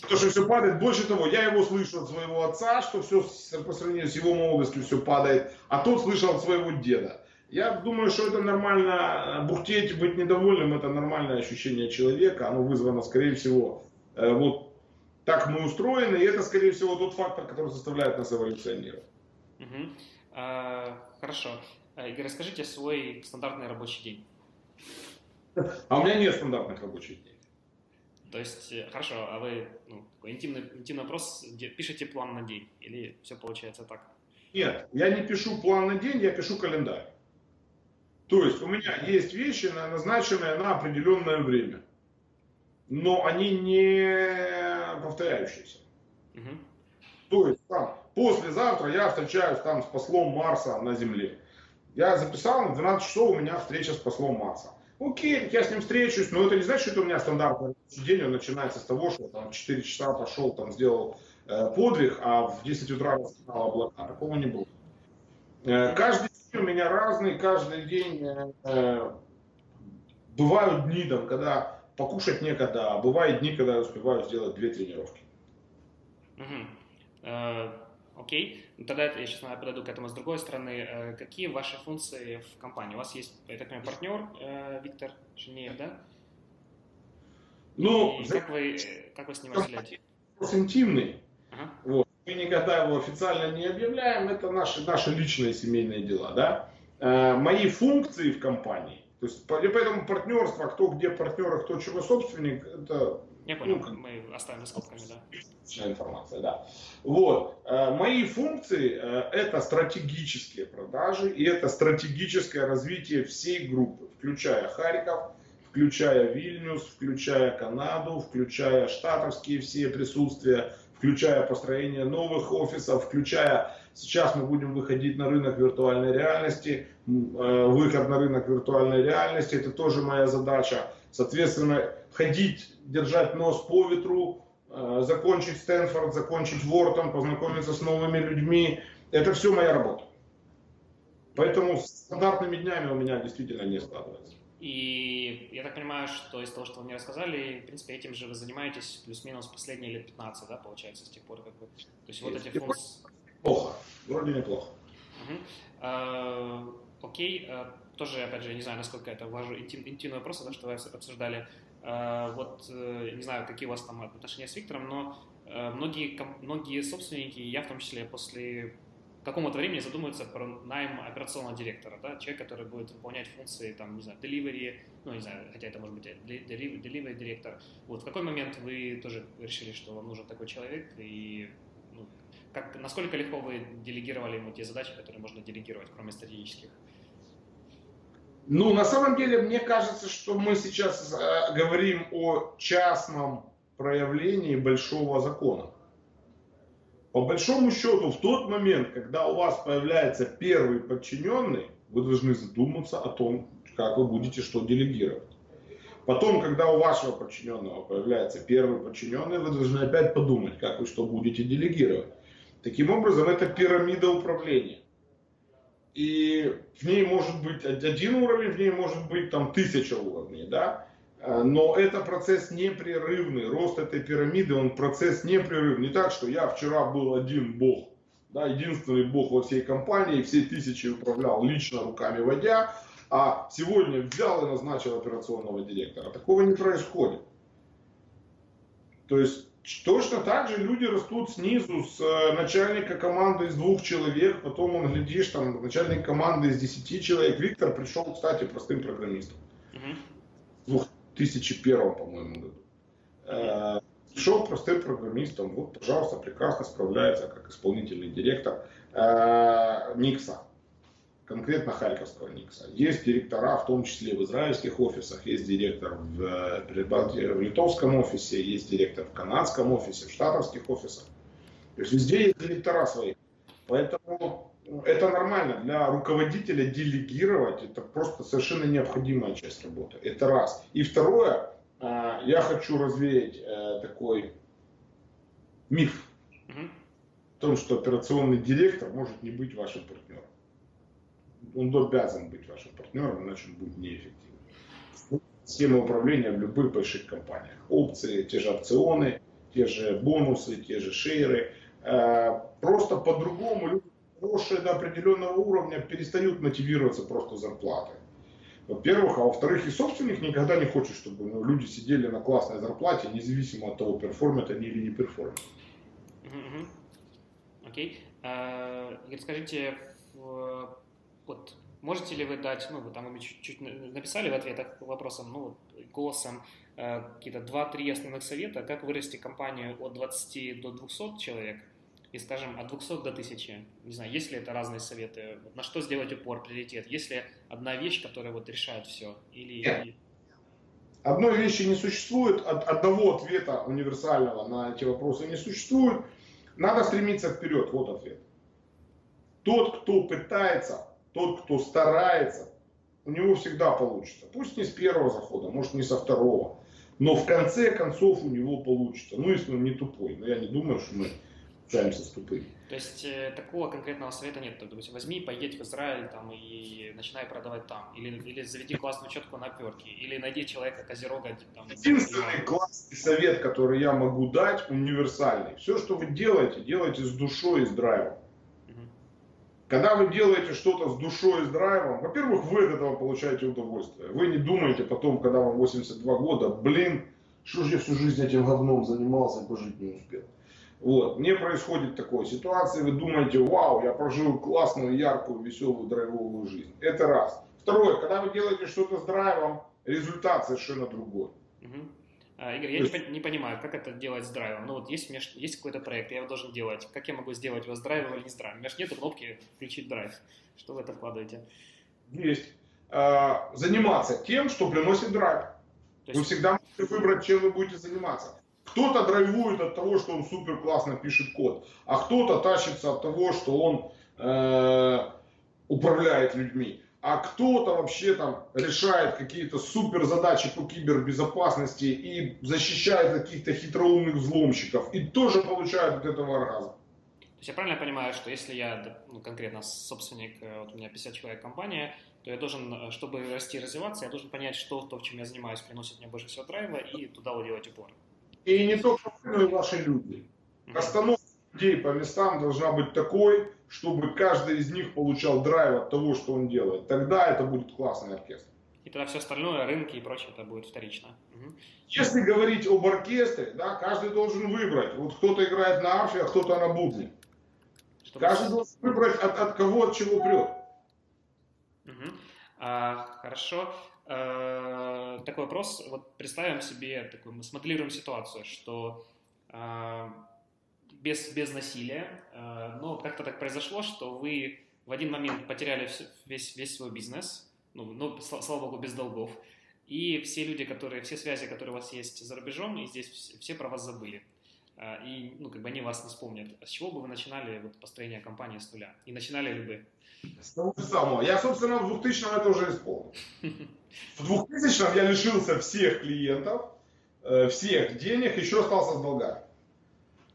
Про то, что все падает. Больше того, я его слышу от своего отца, что все по сравнению с его молодостью все падает, а тот слышал от своего деда. Я думаю, что это нормально, бухтеть, быть недовольным, это нормальное ощущение человека, оно вызвано, скорее всего, э, вот так мы устроены, и это, скорее всего, тот фактор, который заставляет нас эволюционировать. Угу. А, хорошо. А, Игорь, расскажите свой стандартный рабочий день. А у меня нет стандартных рабочих дней. То есть, э, хорошо, а вы, ну, такой интимный, интимный вопрос, пишете план на день или все получается так? Нет, я не пишу план на день, я пишу календарь. То есть у меня есть вещи, назначенные на определенное время, но они не повторяющиеся. Угу. То есть там, послезавтра я встречаюсь там с послом Марса на Земле. Я записал, на 12 часов у меня встреча с послом Марса. Окей, я с ним встречусь, но это не значит, что у меня стандартный день, он начинается с того, что там 4 часа пошел, там сделал э, подвиг, а в 10 утра рассказал облака. Такого не было. Э, каждый день у меня разный, каждый день э, э бывают дни, там, когда покушать некогда, а бывают дни, когда я успеваю сделать две тренировки. Угу. окей, ну, тогда я сейчас наверное, подойду к этому с другой стороны. Э, какие ваши функции в компании? У вас есть, я так понимаю, партнер э, Виктор Шинеев, да? Ну, И как, вы, как вы с ним разделяете? интимный. Ага. Вот. Мы никогда его официально не объявляем, это наши, наши личные семейные дела. Да? мои функции в компании то есть, поэтому партнерство, кто где партнер, а кто чего собственник, это... Я понял, ну, мы оставим за скобками, да. Информация, да. Вот. Э, мои функции э, – это стратегические продажи и это стратегическое развитие всей группы, включая Харьков, включая Вильнюс, включая Канаду, включая штатовские все присутствия, включая построение новых офисов, включая сейчас мы будем выходить на рынок виртуальной реальности, э, выход на рынок виртуальной реальности, это тоже моя задача. Соответственно, ходить, держать нос по ветру, э, закончить Стэнфорд, закончить Вортон, познакомиться с новыми людьми, это все моя работа. Поэтому с стандартными днями у меня действительно не складывается. И я так понимаю, что из того, что вы мне рассказали, в принципе, этим же вы занимаетесь плюс-минус последние лет 15, да, получается, с тех пор, как вы... То есть вот эти функции... Плохо, вроде неплохо. Угу. А, окей, а, тоже, опять же, не знаю, насколько это ваш интим, интимный вопрос, да, что вы обсуждали. А, вот, э, не знаю, какие у вас там отношения с Виктором, но э, многие, многие собственники, я в том числе, после какому-то времени задумаются про найм операционного директора, да, человек, который будет выполнять функции, там, не знаю, delivery, ну, не знаю, хотя это может быть delivery директор. Вот в какой момент вы тоже решили, что вам нужен такой человек, и как, насколько легко вы делегировали ему те задачи, которые можно делегировать, кроме стратегических? Ну, на самом деле, мне кажется, что мы сейчас э, говорим о частном проявлении большого закона. По большому счету, в тот момент, когда у вас появляется первый подчиненный, вы должны задуматься о том, как вы будете что делегировать. Потом, когда у вашего подчиненного появляется первый подчиненный, вы должны опять подумать, как вы что будете делегировать. Таким образом, это пирамида управления. И в ней может быть один уровень, в ней может быть там тысяча уровней, да? Но это процесс непрерывный. Рост этой пирамиды, он процесс непрерывный. Не так, что я вчера был один бог, да, единственный бог во всей компании, все тысячи управлял лично руками водя, а сегодня взял и назначил операционного директора. Такого не происходит. То есть точно так же люди растут снизу с э, начальника команды из двух человек, потом он, глядишь, там начальник команды из десяти человек. Виктор пришел, кстати, простым программистом. В 2001, по-моему, году. Э, пришел простым программистом, вот, пожалуйста, прекрасно справляется как исполнительный директор э, Никса конкретно Харьковского Никса. Есть директора, в том числе в израильских офисах, есть директор в, в литовском офисе, есть директор в канадском офисе, в штатовских офисах. То есть везде есть директора свои. Поэтому это нормально. Для руководителя делегировать это просто совершенно необходимая часть работы. Это раз. И второе, а, я хочу развеять э, такой миф о том, что операционный директор может не быть вашим партнером он обязан быть вашим партнером, иначе он будет неэффективным. Схема управления в любых больших компаниях. Опции, те же опционы, те же бонусы, те же шейры. Э, просто по-другому люди, хорошие до определенного уровня, перестают мотивироваться просто зарплатой. Во-первых, а во-вторых, и собственник никогда не хочет, чтобы ну, люди сидели на классной зарплате, независимо от того, перформят они или не перформят. Окей. Uh, Игорь, скажите, вот можете ли вы дать, ну, вы там чуть-чуть написали в ответах вопросом, ну, голосом, э, какие-то 2-3 основных совета, как вырасти компанию от 20 до 200 человек и, скажем, от 200 до 1000. Не знаю, есть ли это разные советы, на что сделать упор, приоритет, есть ли одна вещь, которая вот решает все? Или... Нет. Одной вещи не существует, одного ответа универсального на эти вопросы не существует. Надо стремиться вперед, вот ответ. Тот, кто пытается тот, кто старается, у него всегда получится. Пусть не с первого захода, может не со второго. Но в конце концов у него получится. Ну, если он не тупой. Но я не думаю, что мы общаемся с тупыми. То есть э, такого конкретного совета нет. То есть возьми, поедь в Израиль там, и начинай продавать там. Или, или заведи классную четку на перке. Или найди человека козерога. Там, Единственный классный совет, который я могу дать, универсальный. Все, что вы делаете, делайте с душой и с драйвом. Когда вы делаете что-то с душой и с драйвом, во-первых, вы от этого получаете удовольствие. Вы не думаете потом, когда вам 82 года, блин, что же я всю жизнь этим говном занимался и пожить не успел. Вот. Не происходит такой ситуации, вы думаете, вау, я прожил классную, яркую, веселую, драйвовую жизнь. Это раз. Второе, когда вы делаете что-то с драйвом, результат совершенно другой. Угу. А, Игорь, я не, не понимаю, как это делать с драйвом. Ну вот есть у меня есть какой-то проект, я его должен делать. Как я могу сделать его с драйвом или не с драйвом? У меня же нет кнопки включить драйв. Что вы это вкладываете? Есть. А, заниматься тем, что приносит драйв. есть... Вы всегда можете выбрать, чем вы будете заниматься. Кто-то драйвует от того, что он супер классно пишет код, а кто-то тащится от того, что он э, управляет людьми а кто-то вообще там решает какие-то супер задачи по кибербезопасности и защищает каких-то хитроумных взломщиков и тоже получает от этого оргазм. То есть я правильно понимаю, что если я ну, конкретно собственник, э, вот у меня 50 человек компания, то я должен, э, чтобы расти и развиваться, я должен понять, что то, в чем я занимаюсь, приносит мне больше всего драйва, и туда уделать упор. И не только вы, но и ваши люди. Расстановка людей по местам должна быть такой, чтобы каждый из них получал драйв от того, что он делает. Тогда это будет классный оркестр. И тогда все остальное, рынки и прочее, это будет вторично. Угу. Если говорить об оркестре, да, каждый должен выбрать. Вот кто-то играет на арфе, а кто-то на бубне. Чтобы... Каждый должен выбрать от, от кого, от чего прет. Угу. А, хорошо. А, такой вопрос. Вот представим себе, такой, мы смоделируем ситуацию, что а, без, без насилия, э, но как-то так произошло, что вы в один момент потеряли весь, весь свой бизнес, ну, ну, слава богу, без долгов, и все люди, которые, все связи, которые у вас есть за рубежом, и здесь все про вас забыли. э, и, ну, как бы они вас не вспомнят. С чего бы вы начинали вот, построение компании с нуля? И начинали ли бы? С того же самого. Я, собственно, в 2000 это уже исполнил. В 2000 я лишился всех клиентов, э, всех денег, еще остался с долгами.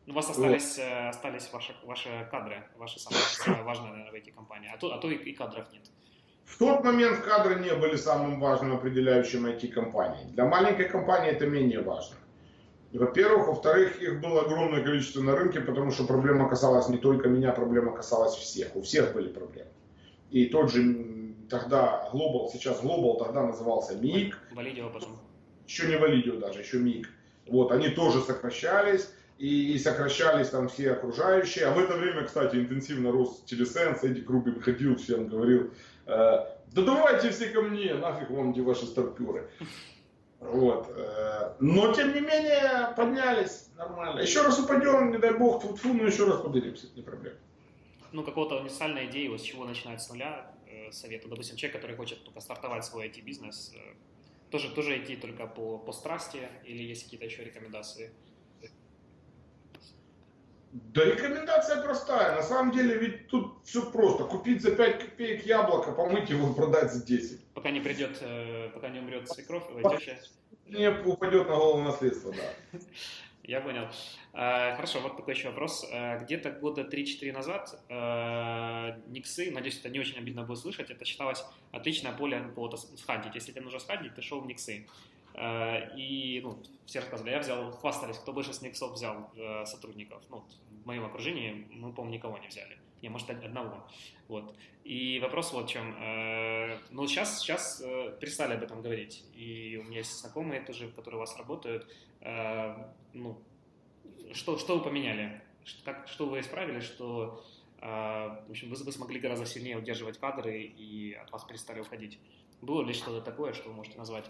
У вас остались, вот. остались ваши, ваши кадры, ваши самые, самые важные, наверное, в этой компании, а то, а то и, и кадров нет. В тот момент кадры не были самым важным определяющим IT-компании. Для маленькой компании это менее важно. Во-первых. Во-вторых, их было огромное количество на рынке, потому что проблема касалась не только меня, проблема касалась всех. У всех были проблемы. И тот же тогда Global, сейчас Global, тогда назывался МИК. Валидио потом. Еще не Валидио даже, еще МИК. Вот, они тоже сокращались и, и сокращались там все окружающие. А в это время, кстати, интенсивно рос телесенс, Эдди Кругин ходил, всем говорил, э, да давайте все ко мне, нафиг вам эти ваши старперы. Вот. Э, но, тем не менее, поднялись нормально. Еще раз упадем, не дай бог, тут фу, но еще раз поднимемся, не проблема. Ну, какого-то универсальной идеи, вот с чего начинать с нуля, э, совету. Допустим, человек, который хочет только стартовать свой IT-бизнес, э, тоже, тоже идти только по, по страсти или есть какие-то еще рекомендации? Да рекомендация простая. На самом деле ведь тут все просто. Купить за 5 копеек яблоко, помыть его, продать за 10. Пока не придет, э, пока не умрет свекровь или теща. Не упадет на голову наследство, да. Я понял. Э, хорошо, вот такой еще вопрос. Э, где-то года 3-4 назад Никсы, надеюсь, это не очень обидно будет слышать, это считалось отличное поле по схантить. Если тебе нужно схантить, ты шел в Никсы. Э, и ну, все рассказывали, я взял, хвастались, кто больше с Никсов взял э, сотрудников. Ну, в моем окружении мы, по-моему, никого не взяли. Не, может, одного. Вот. И вопрос вот в чем. Э, ну, сейчас, сейчас перестали об этом говорить. И у меня есть знакомые тоже, которые у вас работают. Ну, что, что вы поменяли? Как, что вы исправили, что в общем, вы, вы смогли гораздо сильнее удерживать кадры и от вас перестали уходить? Было ли что-то такое, что вы можете назвать?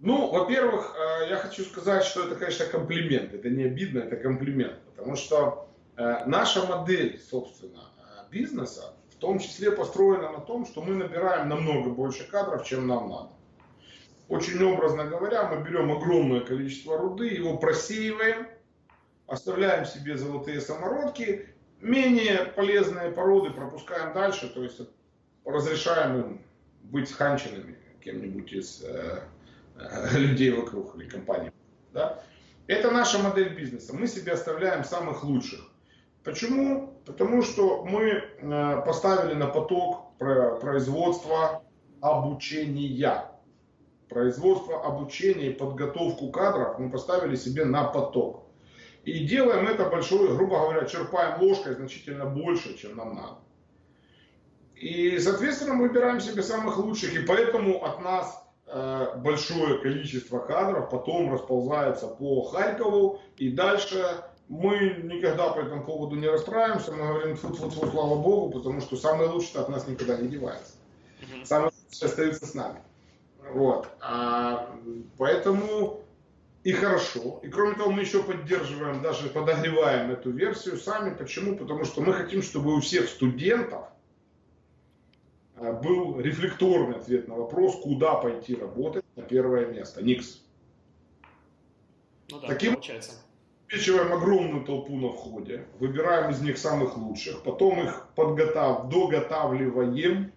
Ну, во-первых, э, я хочу сказать, что это, конечно, комплимент. Это не обидно, это комплимент. Потому что э, наша модель, собственно, э, бизнеса, в том числе построена на том, что мы набираем намного больше кадров, чем нам надо. Очень образно говоря, мы берем огромное количество руды, его просеиваем, оставляем себе золотые самородки, менее полезные породы пропускаем дальше, то есть разрешаем им быть ханченными кем-нибудь из людей вокруг или компании. Да? Это наша модель бизнеса. Мы себе оставляем самых лучших. Почему? Потому что мы э, поставили на поток производства обучения. Производство обучения и подготовку кадров мы поставили себе на поток. И делаем это большой, грубо говоря, черпаем ложкой значительно больше, чем нам надо. И, соответственно, мы выбираем себе самых лучших, и поэтому от нас Э, большое количество кадров потом расползается по Харькову, и дальше мы никогда по этому поводу не расстраиваемся, мы говорим, фу фу фу слава богу, потому что самое лучшее от нас никогда не девается. Самое лучшее остается с нами. Вот. А, поэтому и хорошо. И кроме того, мы еще поддерживаем, даже подогреваем эту версию сами. Почему? Потому что мы хотим, чтобы у всех студентов Э, был рефлекторный ответ на вопрос, куда пойти работать на первое место. Никс. Ну да, Таким получается. Обеспечиваем огромную толпу на входе, выбираем из них самых лучших, потом их подготав, доготавливаем,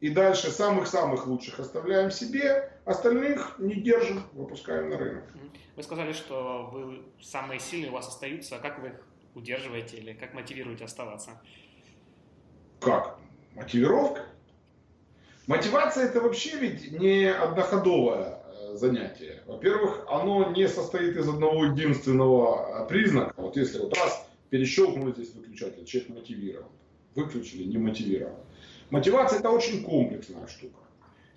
и дальше самых-самых лучших оставляем себе, остальных не держим, выпускаем на рынок. Вы сказали, что вы самые сильные у вас остаются, а как вы их удерживаете или как мотивируете оставаться? Как? Мотивировка? Мотивация это вообще ведь не одноходовое э, занятие. Во-первых, оно не состоит из одного единственного э, признака. Вот если вот раз перещелкнули здесь выключатель, человек мотивирован. Выключили, не мотивирован. Мотивация это очень комплексная штука.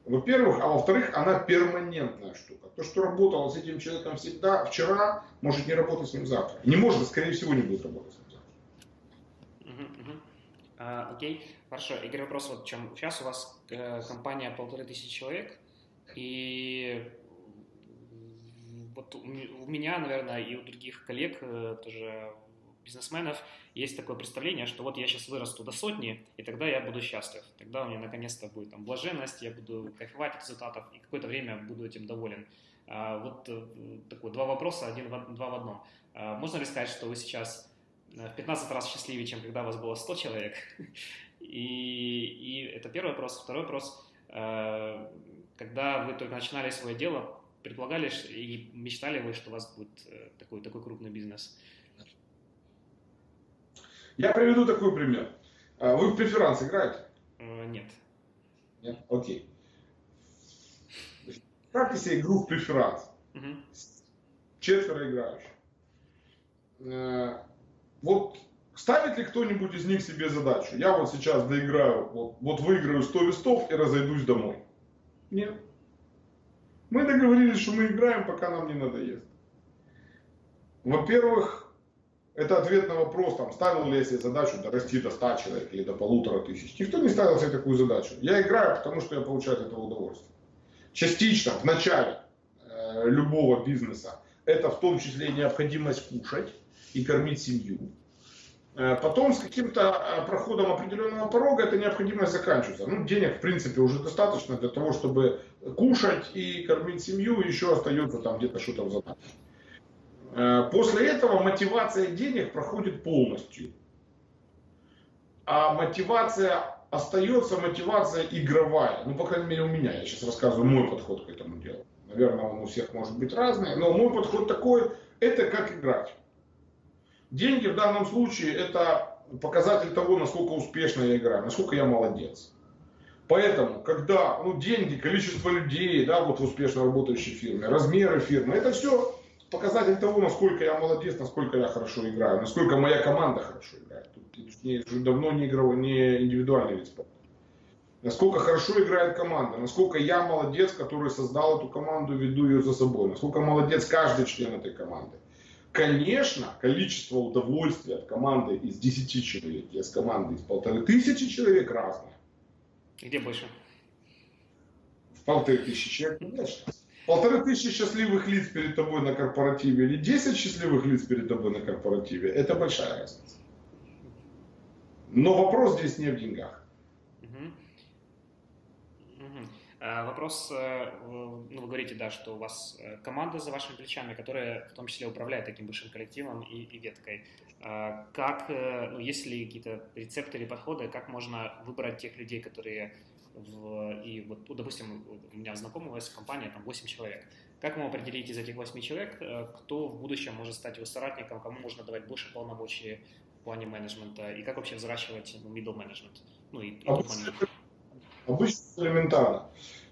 Во-первых, а во-вторых, она перманентная штука. То, что работало с этим человеком всегда, вчера, может не работать с ним завтра. Не может, скорее всего, не будет работать. А, окей, хорошо. Игорь, вопрос вот в чем. Сейчас у вас э, компания полторы тысячи человек, и вот у, меня, наверное, и у других коллег э, тоже бизнесменов есть такое представление, что вот я сейчас вырасту до сотни, и тогда я буду счастлив. Тогда у меня наконец-то будет там блаженность, я буду кайфовать от результатов, и какое-то время буду этим доволен. А, вот э, такой два вопроса, один два в одном. А, можно ли сказать, что вы сейчас в 15 раз счастливее, чем когда у вас было 100 человек? И, и это первый вопрос. Второй вопрос. А, когда вы только начинали свое дело, предполагали и мечтали вы, что у вас будет э, такой, такой крупный бизнес? Я приведу такой пример. Вы в преферанс играете? Э, нет. Нет? Окей. Представьте себе игру в преферанс. Угу. Четверо играющих. Вот ставит ли кто-нибудь из них себе задачу? Я вот сейчас доиграю, вот, вот выиграю 100 листов и разойдусь домой. Нет. Мы договорились, что мы играем, пока нам не надоест. Во-первых, это ответ на вопрос, там, ставил ли я себе задачу дорасти до 100 человек или до полутора тысяч. Никто не ставил себе такую задачу. Я играю, потому что я получаю от этого удовольствие. Частично, в начале э, любого бизнеса, это в том числе необходимость кушать и кормить семью. Э, потом с каким-то э, проходом определенного порога эта необходимость заканчивается. Ну, денег, в принципе, уже достаточно для того, чтобы кушать и кормить семью, еще остается там где-то что-то в задаче. Э, после этого мотивация денег проходит полностью. А мотивация остается мотивация игровая. Ну, по крайней мере, у меня. Я сейчас рассказываю мой подход к этому делу. Наверное, он у всех может быть разный. Но мой подход такой, это как играть. Деньги в данном случае это показатель того, насколько успешно я играю, насколько я молодец. Поэтому, когда ну, деньги, количество людей, да, вот в успешно работающей фирме, размеры фирмы, это все показатель того, насколько я молодец, насколько я хорошо играю, насколько моя команда хорошо играет. Тут не, уже давно не игровой, не индивидуальный вид спорта. Насколько хорошо играет команда, насколько я молодец, который создал эту команду, веду ее за собой, насколько молодец каждый член этой команды. Конечно, количество удовольствия от команды из 10 человек и из команды из полторы тысячи человек разное. Где больше? В полторы тысячи человек, конечно. Полторы тысячи счастливых лиц перед тобой на корпоративе или 10 счастливых лиц перед тобой на корпоративе, это большая разница. Но вопрос здесь не в деньгах. А, вопрос, э, ну, вы говорите, да, что у вас э, команда за вашими плечами, которая в том числе управляет таким большим коллективом и, и веткой. А, как, э, ну, есть ли какие-то рецепты или подходы, как можно выбрать тех людей, которые в, и вот, ну, допустим, у меня знакомая вас компания, там 8 человек. Как мы определить из этих 8 человек, кто в будущем может стать его соратником, кому можно давать больше полномочий в плане менеджмента, и как вообще взращивать ну, middle management, ну и, и обычно, элементарно.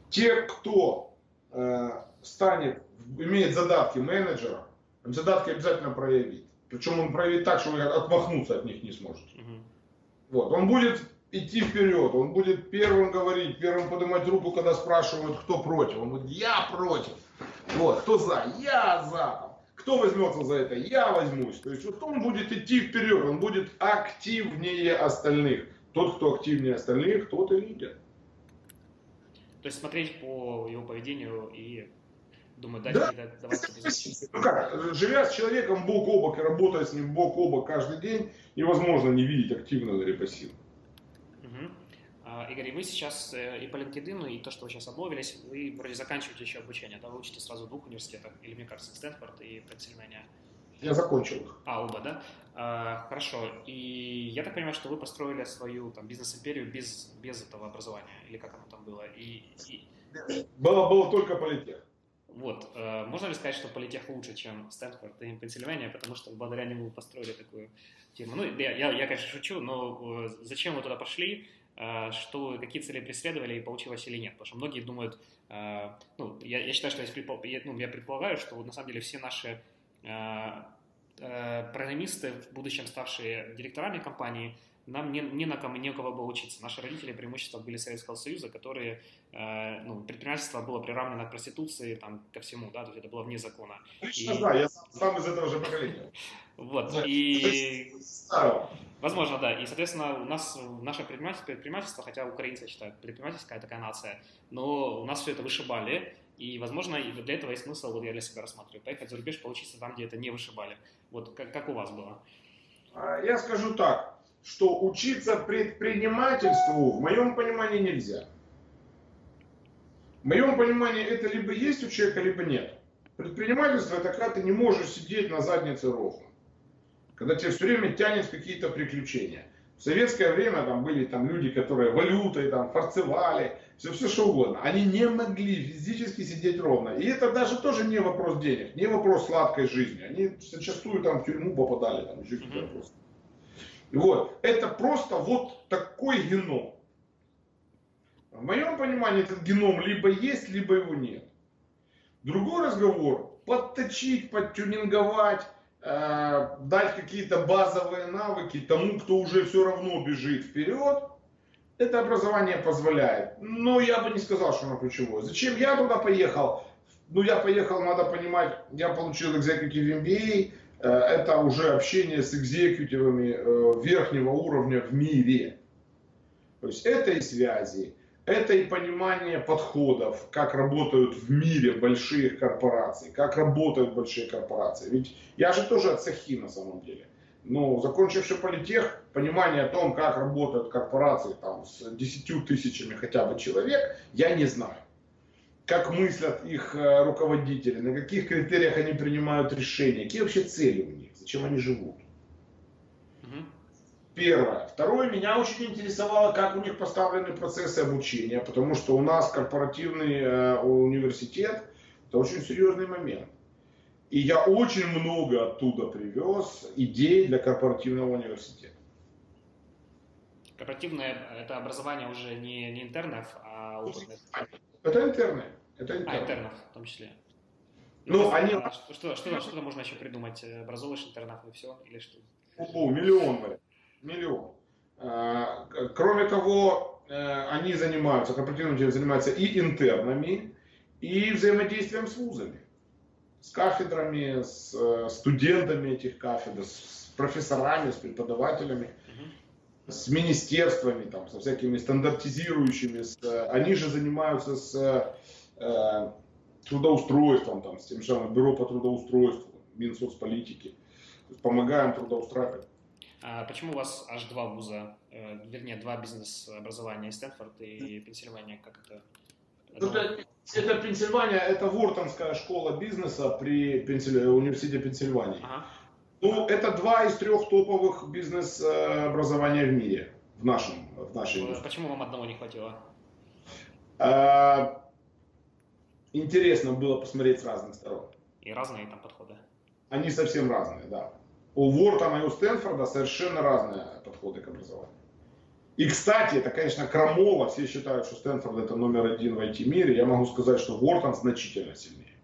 Те, кто э, станет, имеет задатки менеджера, задатки обязательно проявит. Причем он проявит так, что вы отмахнуться от них не сможете. Угу. Вот. Он будет идти вперед, он будет первым говорить, первым поднимать руку, когда спрашивают, кто против. Он будет, я против. Вот, кто за? Я за. Кто возьмется за это? Я возьмусь. То есть вот он будет идти вперед, он будет активнее остальных. Тот, кто активнее остальных, тот и лидер. То есть смотреть по его поведению и думаю, дать да. давать Ну как, живя с человеком бок о бок и работая с ним бок о бок каждый день, невозможно не видеть активного или пассивного. Угу. Игорь, вы сейчас э, и по LinkedIn, и то, что вы сейчас обновились, вы вроде заканчиваете еще обучение, да? Вы учите сразу в двух университетах, или, мне кажется, Стэнфорд и Пенсильвания. Я закончил их. А, оба, да? А, хорошо. И я так понимаю, что вы построили свою там, бизнес-империю без, без этого образования, или как оно там было? И, и... Было, было только политех. Вот. А, можно ли сказать, что политех лучше, чем Стэнфорд и Пенсильвания, потому что благодаря нему вы построили такую тему? Ну, я, я, я конечно, шучу, но э, зачем вы туда пошли? А, что, какие цели преследовали и получилось или нет. Потому что многие думают, ну, я, я считаю, что я, ну, я предполагаю, что на самом деле все наши Э, программисты, в будущем ставшие директорами компании, нам не, не на кому, не у кого было учиться. Наши родители преимущества были Советского Союза, которые, э, ну, предпринимательство было приравнено к проституции, там, ко всему, да, то есть это было вне закона. Лично и... да, я сам, сам из этого же поколения. Вот, и... Возможно, да. И, соответственно, у нас наше предпринимательство, предпринимательство, хотя украинцы считают предпринимательская такая нация, но у нас все это вышибали, и, возможно, для этого есть смысл, вот я для себя рассматриваю, поехать за рубеж, поучиться там, где это не вышибали. Вот как, как у вас было? А, я скажу так, что учиться предпринимательству в моем понимании нельзя. В моем понимании это либо есть у человека, либо нет. Предпринимательство это когда ты не можешь сидеть на заднице ровно. Когда тебе все время тянет какие-то приключения. В советское время там были там люди, которые валютой там фарцевали, все, все что угодно. Они не могли физически сидеть ровно. И это даже тоже не вопрос денег, не вопрос сладкой жизни. Они зачастую там в тюрьму попадали, там еще какие-то вопросы. Вот. Это просто вот такой геном. В моем понимании этот геном либо есть, либо его нет. Другой разговор, подточить, подтюнинговать, э, дать какие-то базовые навыки тому, кто уже все равно бежит вперед, это образование позволяет. Но я бы не сказал, что оно ключевое. Зачем я туда поехал? Ну, я поехал, надо понимать, я получил Executive MBA, э, это уже общение с экзекутивами э, верхнего уровня в мире. То есть это и связи, это и понимание подходов, как работают в мире большие корпорации, как работают большие корпорации. Ведь я же тоже от цехи на самом деле. Ну, закончивший политех, понимание о том, как работают корпорации там, с 10 тысячами хотя бы человек, я не знаю. Как мыслят их э, руководители, на каких критериях они принимают решения, какие вообще цели у них, зачем они живут. Первое. Второе, меня очень интересовало, как у них поставлены процессы обучения, потому что у нас корпоративный э, университет, это очень серьезный момент. И я очень много оттуда привез идей для корпоративного университета. Корпоративное это образование уже не, не интернов, а опытных. Это интерны. Это интерны. А, интернов в том числе. Ну, ну они... А что, что, что, что можно еще придумать? Образовываешь интернов и все? Или что? О, миллион, блядь миллион. А, кроме того, э, они занимаются, корпоративным занимаются и интернами, и взаимодействием с вузами, с кафедрами, с э, студентами этих кафедр, с профессорами, с преподавателями, с министерствами, там, со всякими стандартизирующими. С, э, они же занимаются с э, трудоустройством, там, с тем же бюро по трудоустройству, Минсоцполитики. Помогаем трудоустраивать почему у вас аж два вуза, э, вернее, два бизнес-образования, Стэнфорд и Пенсильвания, как это? Ну, это, это Пенсильвания, это Вортонская школа бизнеса при Пенсиль... университете Пенсильвании. Ага. Ну, это два из трех топовых бизнес-образования в мире, в нашем, в нашей э. Почему вам одного не хватило? А, интересно было посмотреть с разных сторон. И разные там подходы? Они совсем разные, да у Вортона и у Стэнфорда совершенно разные подходы к образованию. И, кстати, это, конечно, крамола. Все считают, что Стэнфорд это номер один в IT-мире. Я могу сказать, что Вортон значительно сильнее.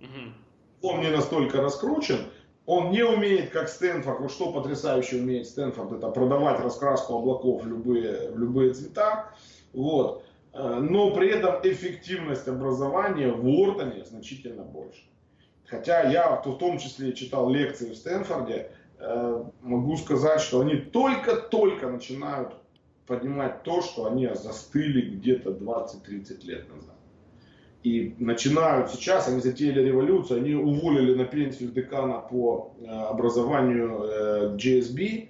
Угу. Он не настолько раскручен. Он не умеет, как Стэнфорд. Вот что потрясающе умеет Стэнфорд, это продавать раскраску облаков в любые, в любые цвета. Вот. Э, но при этом эффективность образования в Уортоне значительно больше. Хотя я в том числе читал лекции в Стэнфорде, э, могу сказать, что они только-только начинают поднимать то, что они застыли где-то 20-30 лет назад. И начинают сейчас, они затеяли революцию, они уволили на пенсию декана по э, образованию GSB, э,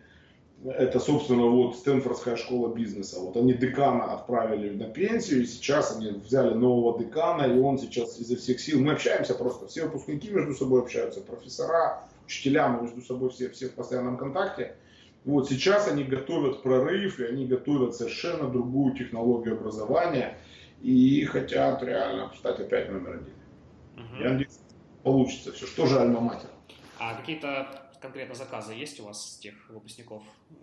это, собственно, вот Стэнфордская школа бизнеса. Вот они декана отправили на пенсию, и сейчас они взяли нового декана, и он сейчас изо всех сил, мы общаемся просто, все выпускники между собой общаются, профессора, учителя, мы между собой все, все в постоянном контакте. Вот сейчас они готовят прорыв, и они готовят совершенно другую технологию образования, и хотят реально стать опять номер один. Угу. Я надеюсь, получится все. Что же альма-матер? А какие-то конкретно заказы есть у вас с тех выпускников, э,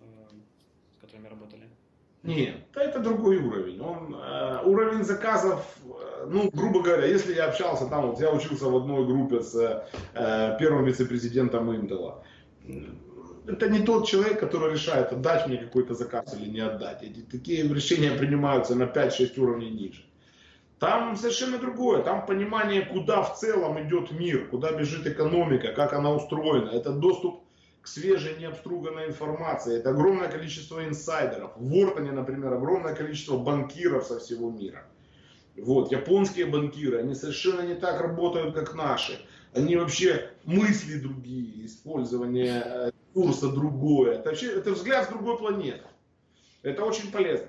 с которыми работали? Нет, это другой уровень. Он, э, уровень заказов, э, ну, грубо говоря, если я общался там, вот я учился в одной группе с э, первым вице-президентом Intel, это не тот человек, который решает, отдать мне какой-то заказ или не отдать. Эти, такие решения принимаются на 5-6 уровней ниже. Там совершенно другое. Там понимание, куда в целом идет мир, куда бежит экономика, как она устроена. Это доступ к свежей, необструганной информации. Это огромное количество инсайдеров. В Вортоне, например, огромное количество банкиров со всего мира. Вот, японские банкиры, они совершенно не так работают, как наши. Они вообще мысли другие, использование э, курса другое. Это, вообще, это взгляд с другой планеты. Это очень полезно.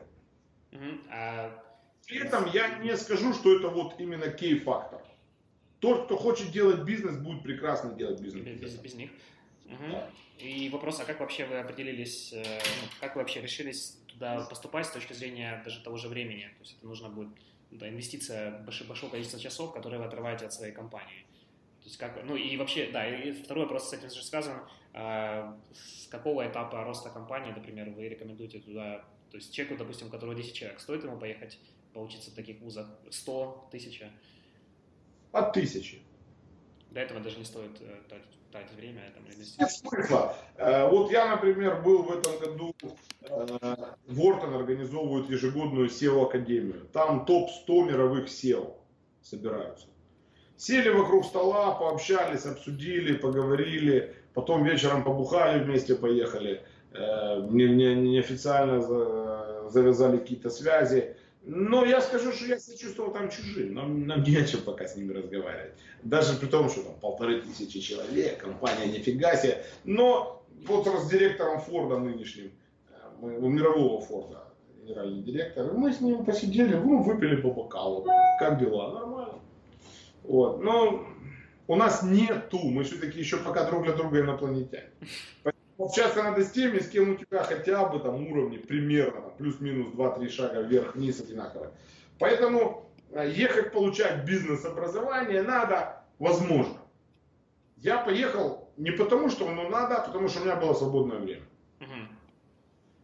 А... При этом я не скажу, что это вот именно кей-фактор. Тот, кто хочет делать бизнес, будет прекрасно делать бизнес. Без, без, без них. Угу. Да. И вопрос, а как вообще вы определились, э, ну, как вы вообще решились туда поступать с точки зрения даже того же времени? То есть это нужно будет да, инвестиция большое количество часов, которые вы отрываете от своей компании. То есть как, ну и вообще, да, и второй вопрос с этим же связан. А, с какого этапа роста компании, например, вы рекомендуете туда, то есть человеку, допустим, у которого 10 человек, стоит ему поехать поучиться в таких вузах? 100, 1000? От тысячи. До этого даже не стоит э, тратить время. Там, Нет смысла. Э, вот я, например, был в этом году, Вортон э, организовывает ежегодную SEO-академию. Там топ-100 мировых SEO собираются. Сели вокруг стола, пообщались, обсудили, поговорили, потом вечером побухали вместе, поехали. Неофициально завязали какие-то связи. Но я скажу, что я себя чувствовал там чужим. Нам, нам не о чем пока с ними разговаривать. Даже при том, что там полторы тысячи человек, компания нифига себе. Но вот с директором Форда нынешним, э, у мирового Форда, генеральный директор, мы с ним посидели, ну, выпили по бокалу. Как дела? Нормально. Вот. Но у нас нету, мы все-таки еще пока друг для друга инопланетяне. Общаться надо с теми, с кем у тебя хотя бы там уровни примерно, плюс-минус 2-3 шага вверх-вниз одинаковые. Поэтому э, ехать получать бизнес-образование надо, возможно. Я поехал не потому, что оно надо, а потому что у меня было свободное время.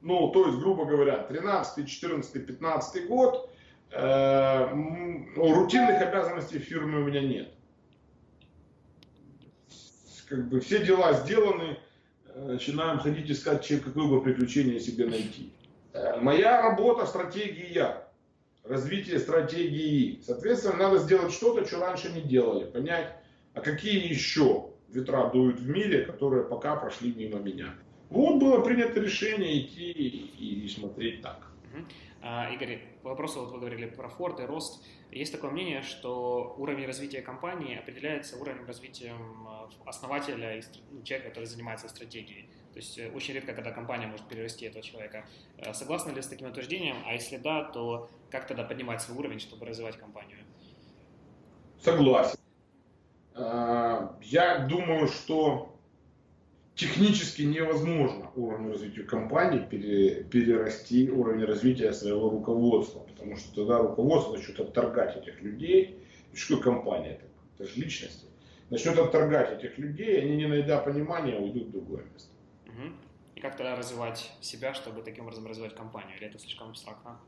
Ну, то есть, грубо говоря, 13, 14, 15 год, э, рутинных обязанностей в фирме у меня нет. Как бы все дела сделаны, начинаем ходить искать, чем, какое бы приключение себе найти. Э, моя работа стратегия, развитие стратегии. Соответственно, надо сделать что-то, что раньше не делали, понять, а какие еще ветра дуют в мире, которые пока прошли мимо меня. Вот было принято решение идти и смотреть так. А, Игорь, по вопросу, вот вы говорили про форт и рост. Есть такое мнение, что уровень развития компании определяется уровнем развития основателя и ну, человека, который занимается стратегией. То есть э, очень редко, когда компания может перерасти этого человека. Э, согласны ли с таким утверждением? А если да, то как тогда поднимать свой уровень, чтобы развивать компанию? Согласен. А, я думаю, что технически невозможно уровню развития компании пере, перерасти уровень развития своего руководства, потому что тогда руководство начнет отторгать этих людей. Что компания? Это, это же личности. Начнет отторгать этих людей, они не найдя понимания, уйдут в другое место. Угу. И как тогда развивать себя, чтобы таким образом развивать компанию? Или это слишком абстрактно?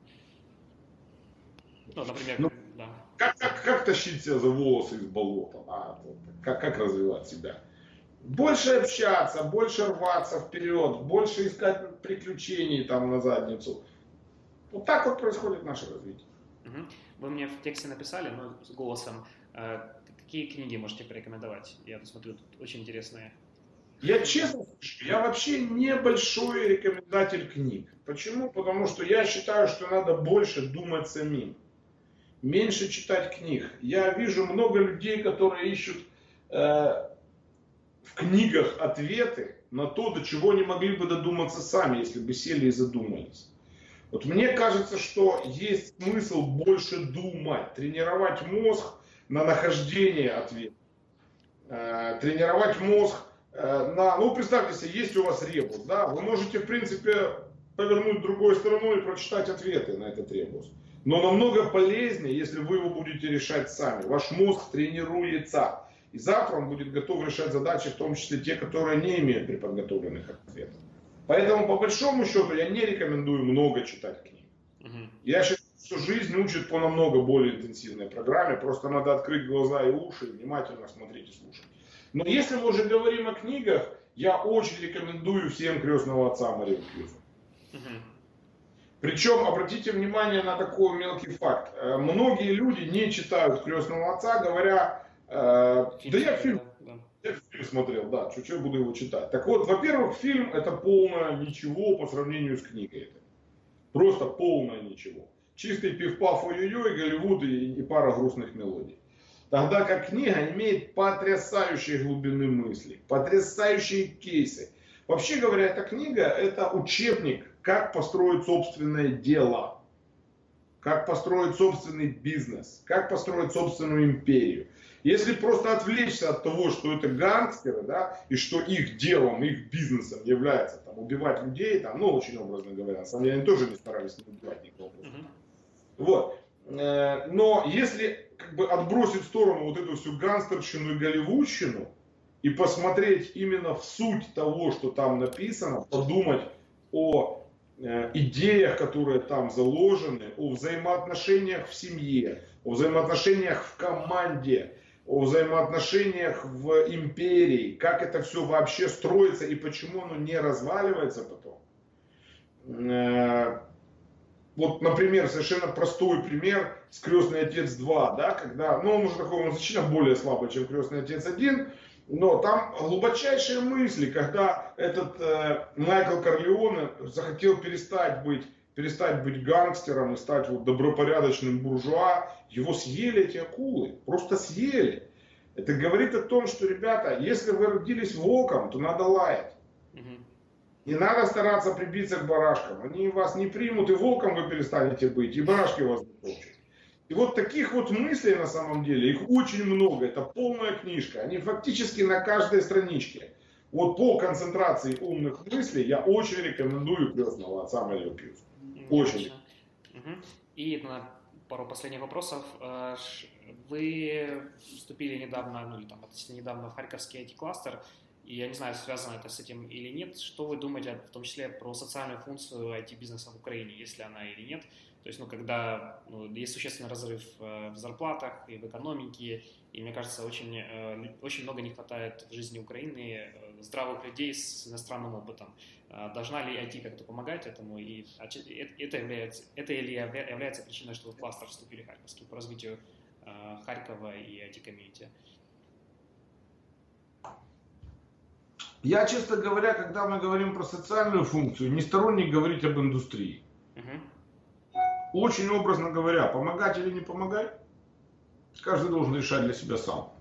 Ну, например, ну, да. как, как, как тащить себя за волосы из болота? Да? Как, как развивать себя? Больше общаться, больше рваться вперед, больше искать приключений там на задницу. Вот так вот происходит наше развитие. Вы мне в тексте написали, ну, с голосом, э, какие книги можете порекомендовать? Я тут смотрю, тут очень интересные. Я честно скажу, я вообще небольшой рекомендатель книг. Почему? Потому что я считаю, что надо больше думать самим. Меньше читать книг. Я вижу много людей, которые ищут э, в книгах ответы на то, до чего не могли бы додуматься сами, если бы сели и задумались. Вот мне кажется, что есть смысл больше думать, тренировать мозг на нахождение ответа. Э, тренировать мозг э, на... Ну, представьте себе, есть у вас ребус, да, вы можете, в принципе, повернуть другой стороной и прочитать ответы на этот ребус. Но намного полезнее, если вы его будете решать сами. Ваш мозг тренируется. И завтра он будет готов решать задачи, в том числе те, которые не имеют преподготовленных ответов. Поэтому, по большому счету, я не рекомендую много читать книг. Угу. Я считаю, что жизнь учит по намного более интенсивной программе. Просто надо открыть глаза и уши, и внимательно смотреть и слушать. Но если мы уже говорим о книгах, я очень рекомендую всем крестного отца Марию Кьюзу. Угу. Причем обратите внимание на такой мелкий факт. Э, многие люди не читают крестного отца, говоря, да я фильм, да. я фильм смотрел, да, чуть-чуть буду его читать. Так вот, во-первых, фильм это полное ничего по сравнению с книгой. Просто полное ничего. Чистый пивпав ой-ой-ой, Голливуд и, и пара грустных мелодий. Тогда как книга имеет потрясающие глубины мысли, потрясающие кейсы, Вообще говоря, эта книга это учебник, как построить собственное дело, как построить собственный бизнес, как построить собственную империю. Если просто отвлечься от того, что это гангстеры, да, и что их делом, их бизнесом является там, убивать людей, там, ну, очень образно говоря, на самом деле они тоже не старались не убивать никого. Mm-hmm. Вот. Э, но если как бы отбросить в сторону вот эту всю гангстерщину и голливудщину и посмотреть именно в суть того, что там написано, подумать о э, идеях, которые там заложены, о взаимоотношениях в семье, о взаимоотношениях в команде, о взаимоотношениях в империи, как это все вообще строится и почему оно не разваливается потом. Э, вот, например, совершенно простой пример с «Крестный отец 2», да, когда, ну, он уже такой, он значительно более слабый, чем «Крестный отец 1», но там глубочайшие мысли, когда этот э, Майкл Корлеоне захотел перестать быть перестать быть гангстером и стать вот добропорядочным буржуа, его съели эти акулы, просто съели. Это говорит о том, что, ребята, если вы родились волком, то надо лаять. Не надо стараться прибиться к барашкам. Они вас не примут, и волком вы перестанете быть, и барашки вас закончат. И вот таких вот мыслей на самом деле, их очень много. Это полная книжка. Они фактически на каждой страничке. Вот по концентрации умных мыслей я очень рекомендую крестного отца Марию Очень. Угу. И на пару последних вопросов. Э, вы вступили недавно, ну или там относительно недавно в Харьковский IT-кластер. И я не знаю, связано это с этим или нет. Что вы думаете, в том числе, про социальную функцию IT-бизнеса в Украине, если она или нет? То есть, ну, когда ну, есть существенный разрыв э, в зарплатах и в экономике, и мне кажется, очень, э, очень много не хватает в жизни Украины здравых людей с иностранным опытом. А, должна ли IT как-то помогать этому? И а это, является, это или является причиной, что в кластер вступили Харьковский по развитию а, Харькова и IT-комьюнити? Я, честно говоря, когда мы говорим про социальную функцию, не сторонник говорить об индустрии. Угу. Очень образно говоря, помогать или не помогать, каждый должен решать для себя сам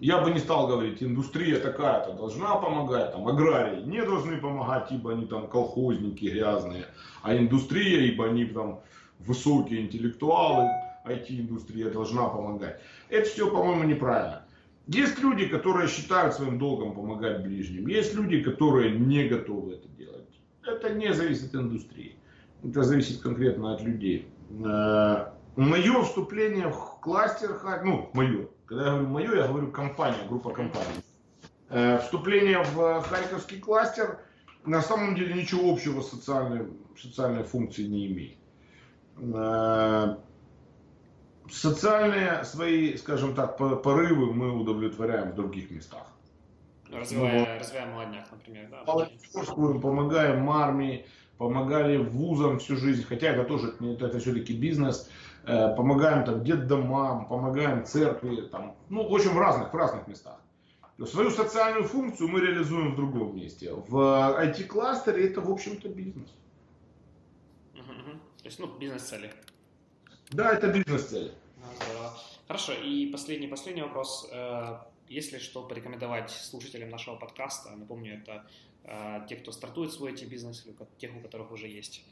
я бы не стал говорить, индустрия такая-то должна помогать, там, аграрии не должны помогать, ибо они там колхозники грязные, а индустрия, ибо они там высокие интеллектуалы, IT-индустрия должна помогать. Это все, по-моему, неправильно. Есть люди, которые считают своим долгом помогать ближним. Есть люди, которые не готовы это делать. Это не зависит от индустрии. Это зависит конкретно от людей. Э, мое вступление в кластер, ну, мое, когда я говорю мое, я говорю компания, группа компаний. Э, вступление в Харьковский кластер на самом деле ничего общего с социальной, социальной функцией не имеет. Э, социальные свои, скажем так, порывы мы удовлетворяем в других местах. Развивая, ну, развивая молодняк, например. Да, помогаем армии, помогали вузам всю жизнь, хотя это тоже это, это все-таки бизнес. Э, помогаем там детдомам, помогаем церкви, там, ну, в общем, в разных, в разных местах. Но свою социальную функцию мы реализуем в другом месте. В IT-кластере это, в общем-то, бизнес. Угу, угу. То есть, ну, бизнес-цели. Да, это бизнес-цели. Хорошо, и последний, последний вопрос. Э, Если что порекомендовать слушателям нашего подкаста, напомню, это э, те, кто стартует свой IT-бизнес, или тех, у которых уже есть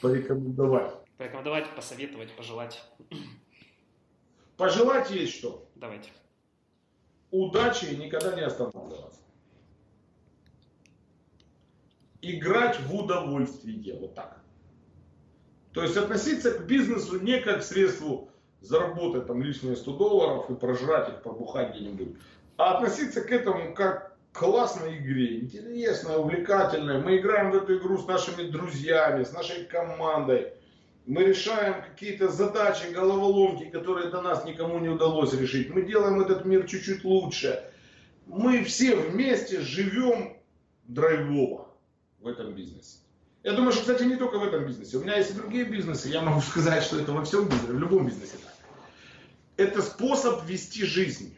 порекомендовать. Порекомендовать, посоветовать, пожелать. Пожелать есть что? Давайте. Удачи и никогда не останавливаться. Играть в удовольствие. Вот так. То есть относиться к бизнесу не как к средству заработать там лишние 100 долларов и прожрать их, пробухать где-нибудь. А относиться к этому как классной игре, интересной, увлекательной. Мы играем в эту игру с нашими друзьями, с нашей командой. Мы решаем какие-то задачи, головоломки, которые до нас никому не удалось решить. Мы делаем этот мир чуть-чуть лучше. Мы все вместе живем драйвово в этом бизнесе. Я думаю, что, кстати, не только в этом бизнесе. У меня есть и другие бизнесы. Я могу сказать, что это во всем бизнесе, в любом бизнесе так. Это способ вести жизнь.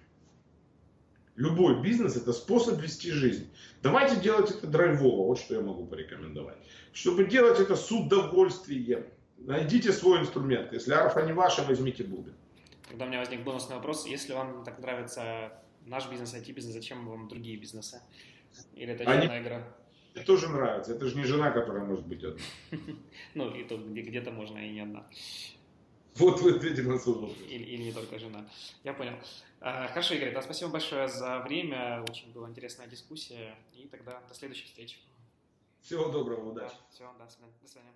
Любой бизнес это способ вести жизнь. Давайте делать это драйвово, вот что я могу порекомендовать. Чтобы делать это с удовольствием. Найдите свой инструмент. Если арфа не ваша, возьмите бубен. Тогда у меня возник бонусный вопрос. Если вам так нравится наш бизнес, IT-бизнес, зачем вам другие бизнесы? Или это Они... игра? Мне тоже нравится. Это же не жена, которая может быть одна. Ну, и тут где-то можно и не одна. Вот вы ответили на свой вопрос. Или, или не только жена. Я понял. А, хорошо, Игорь, да, спасибо большое за время. Очень была интересная дискуссия. И тогда до следующей встречи. Всего доброго, удачи. Да, всего, да, до свидания.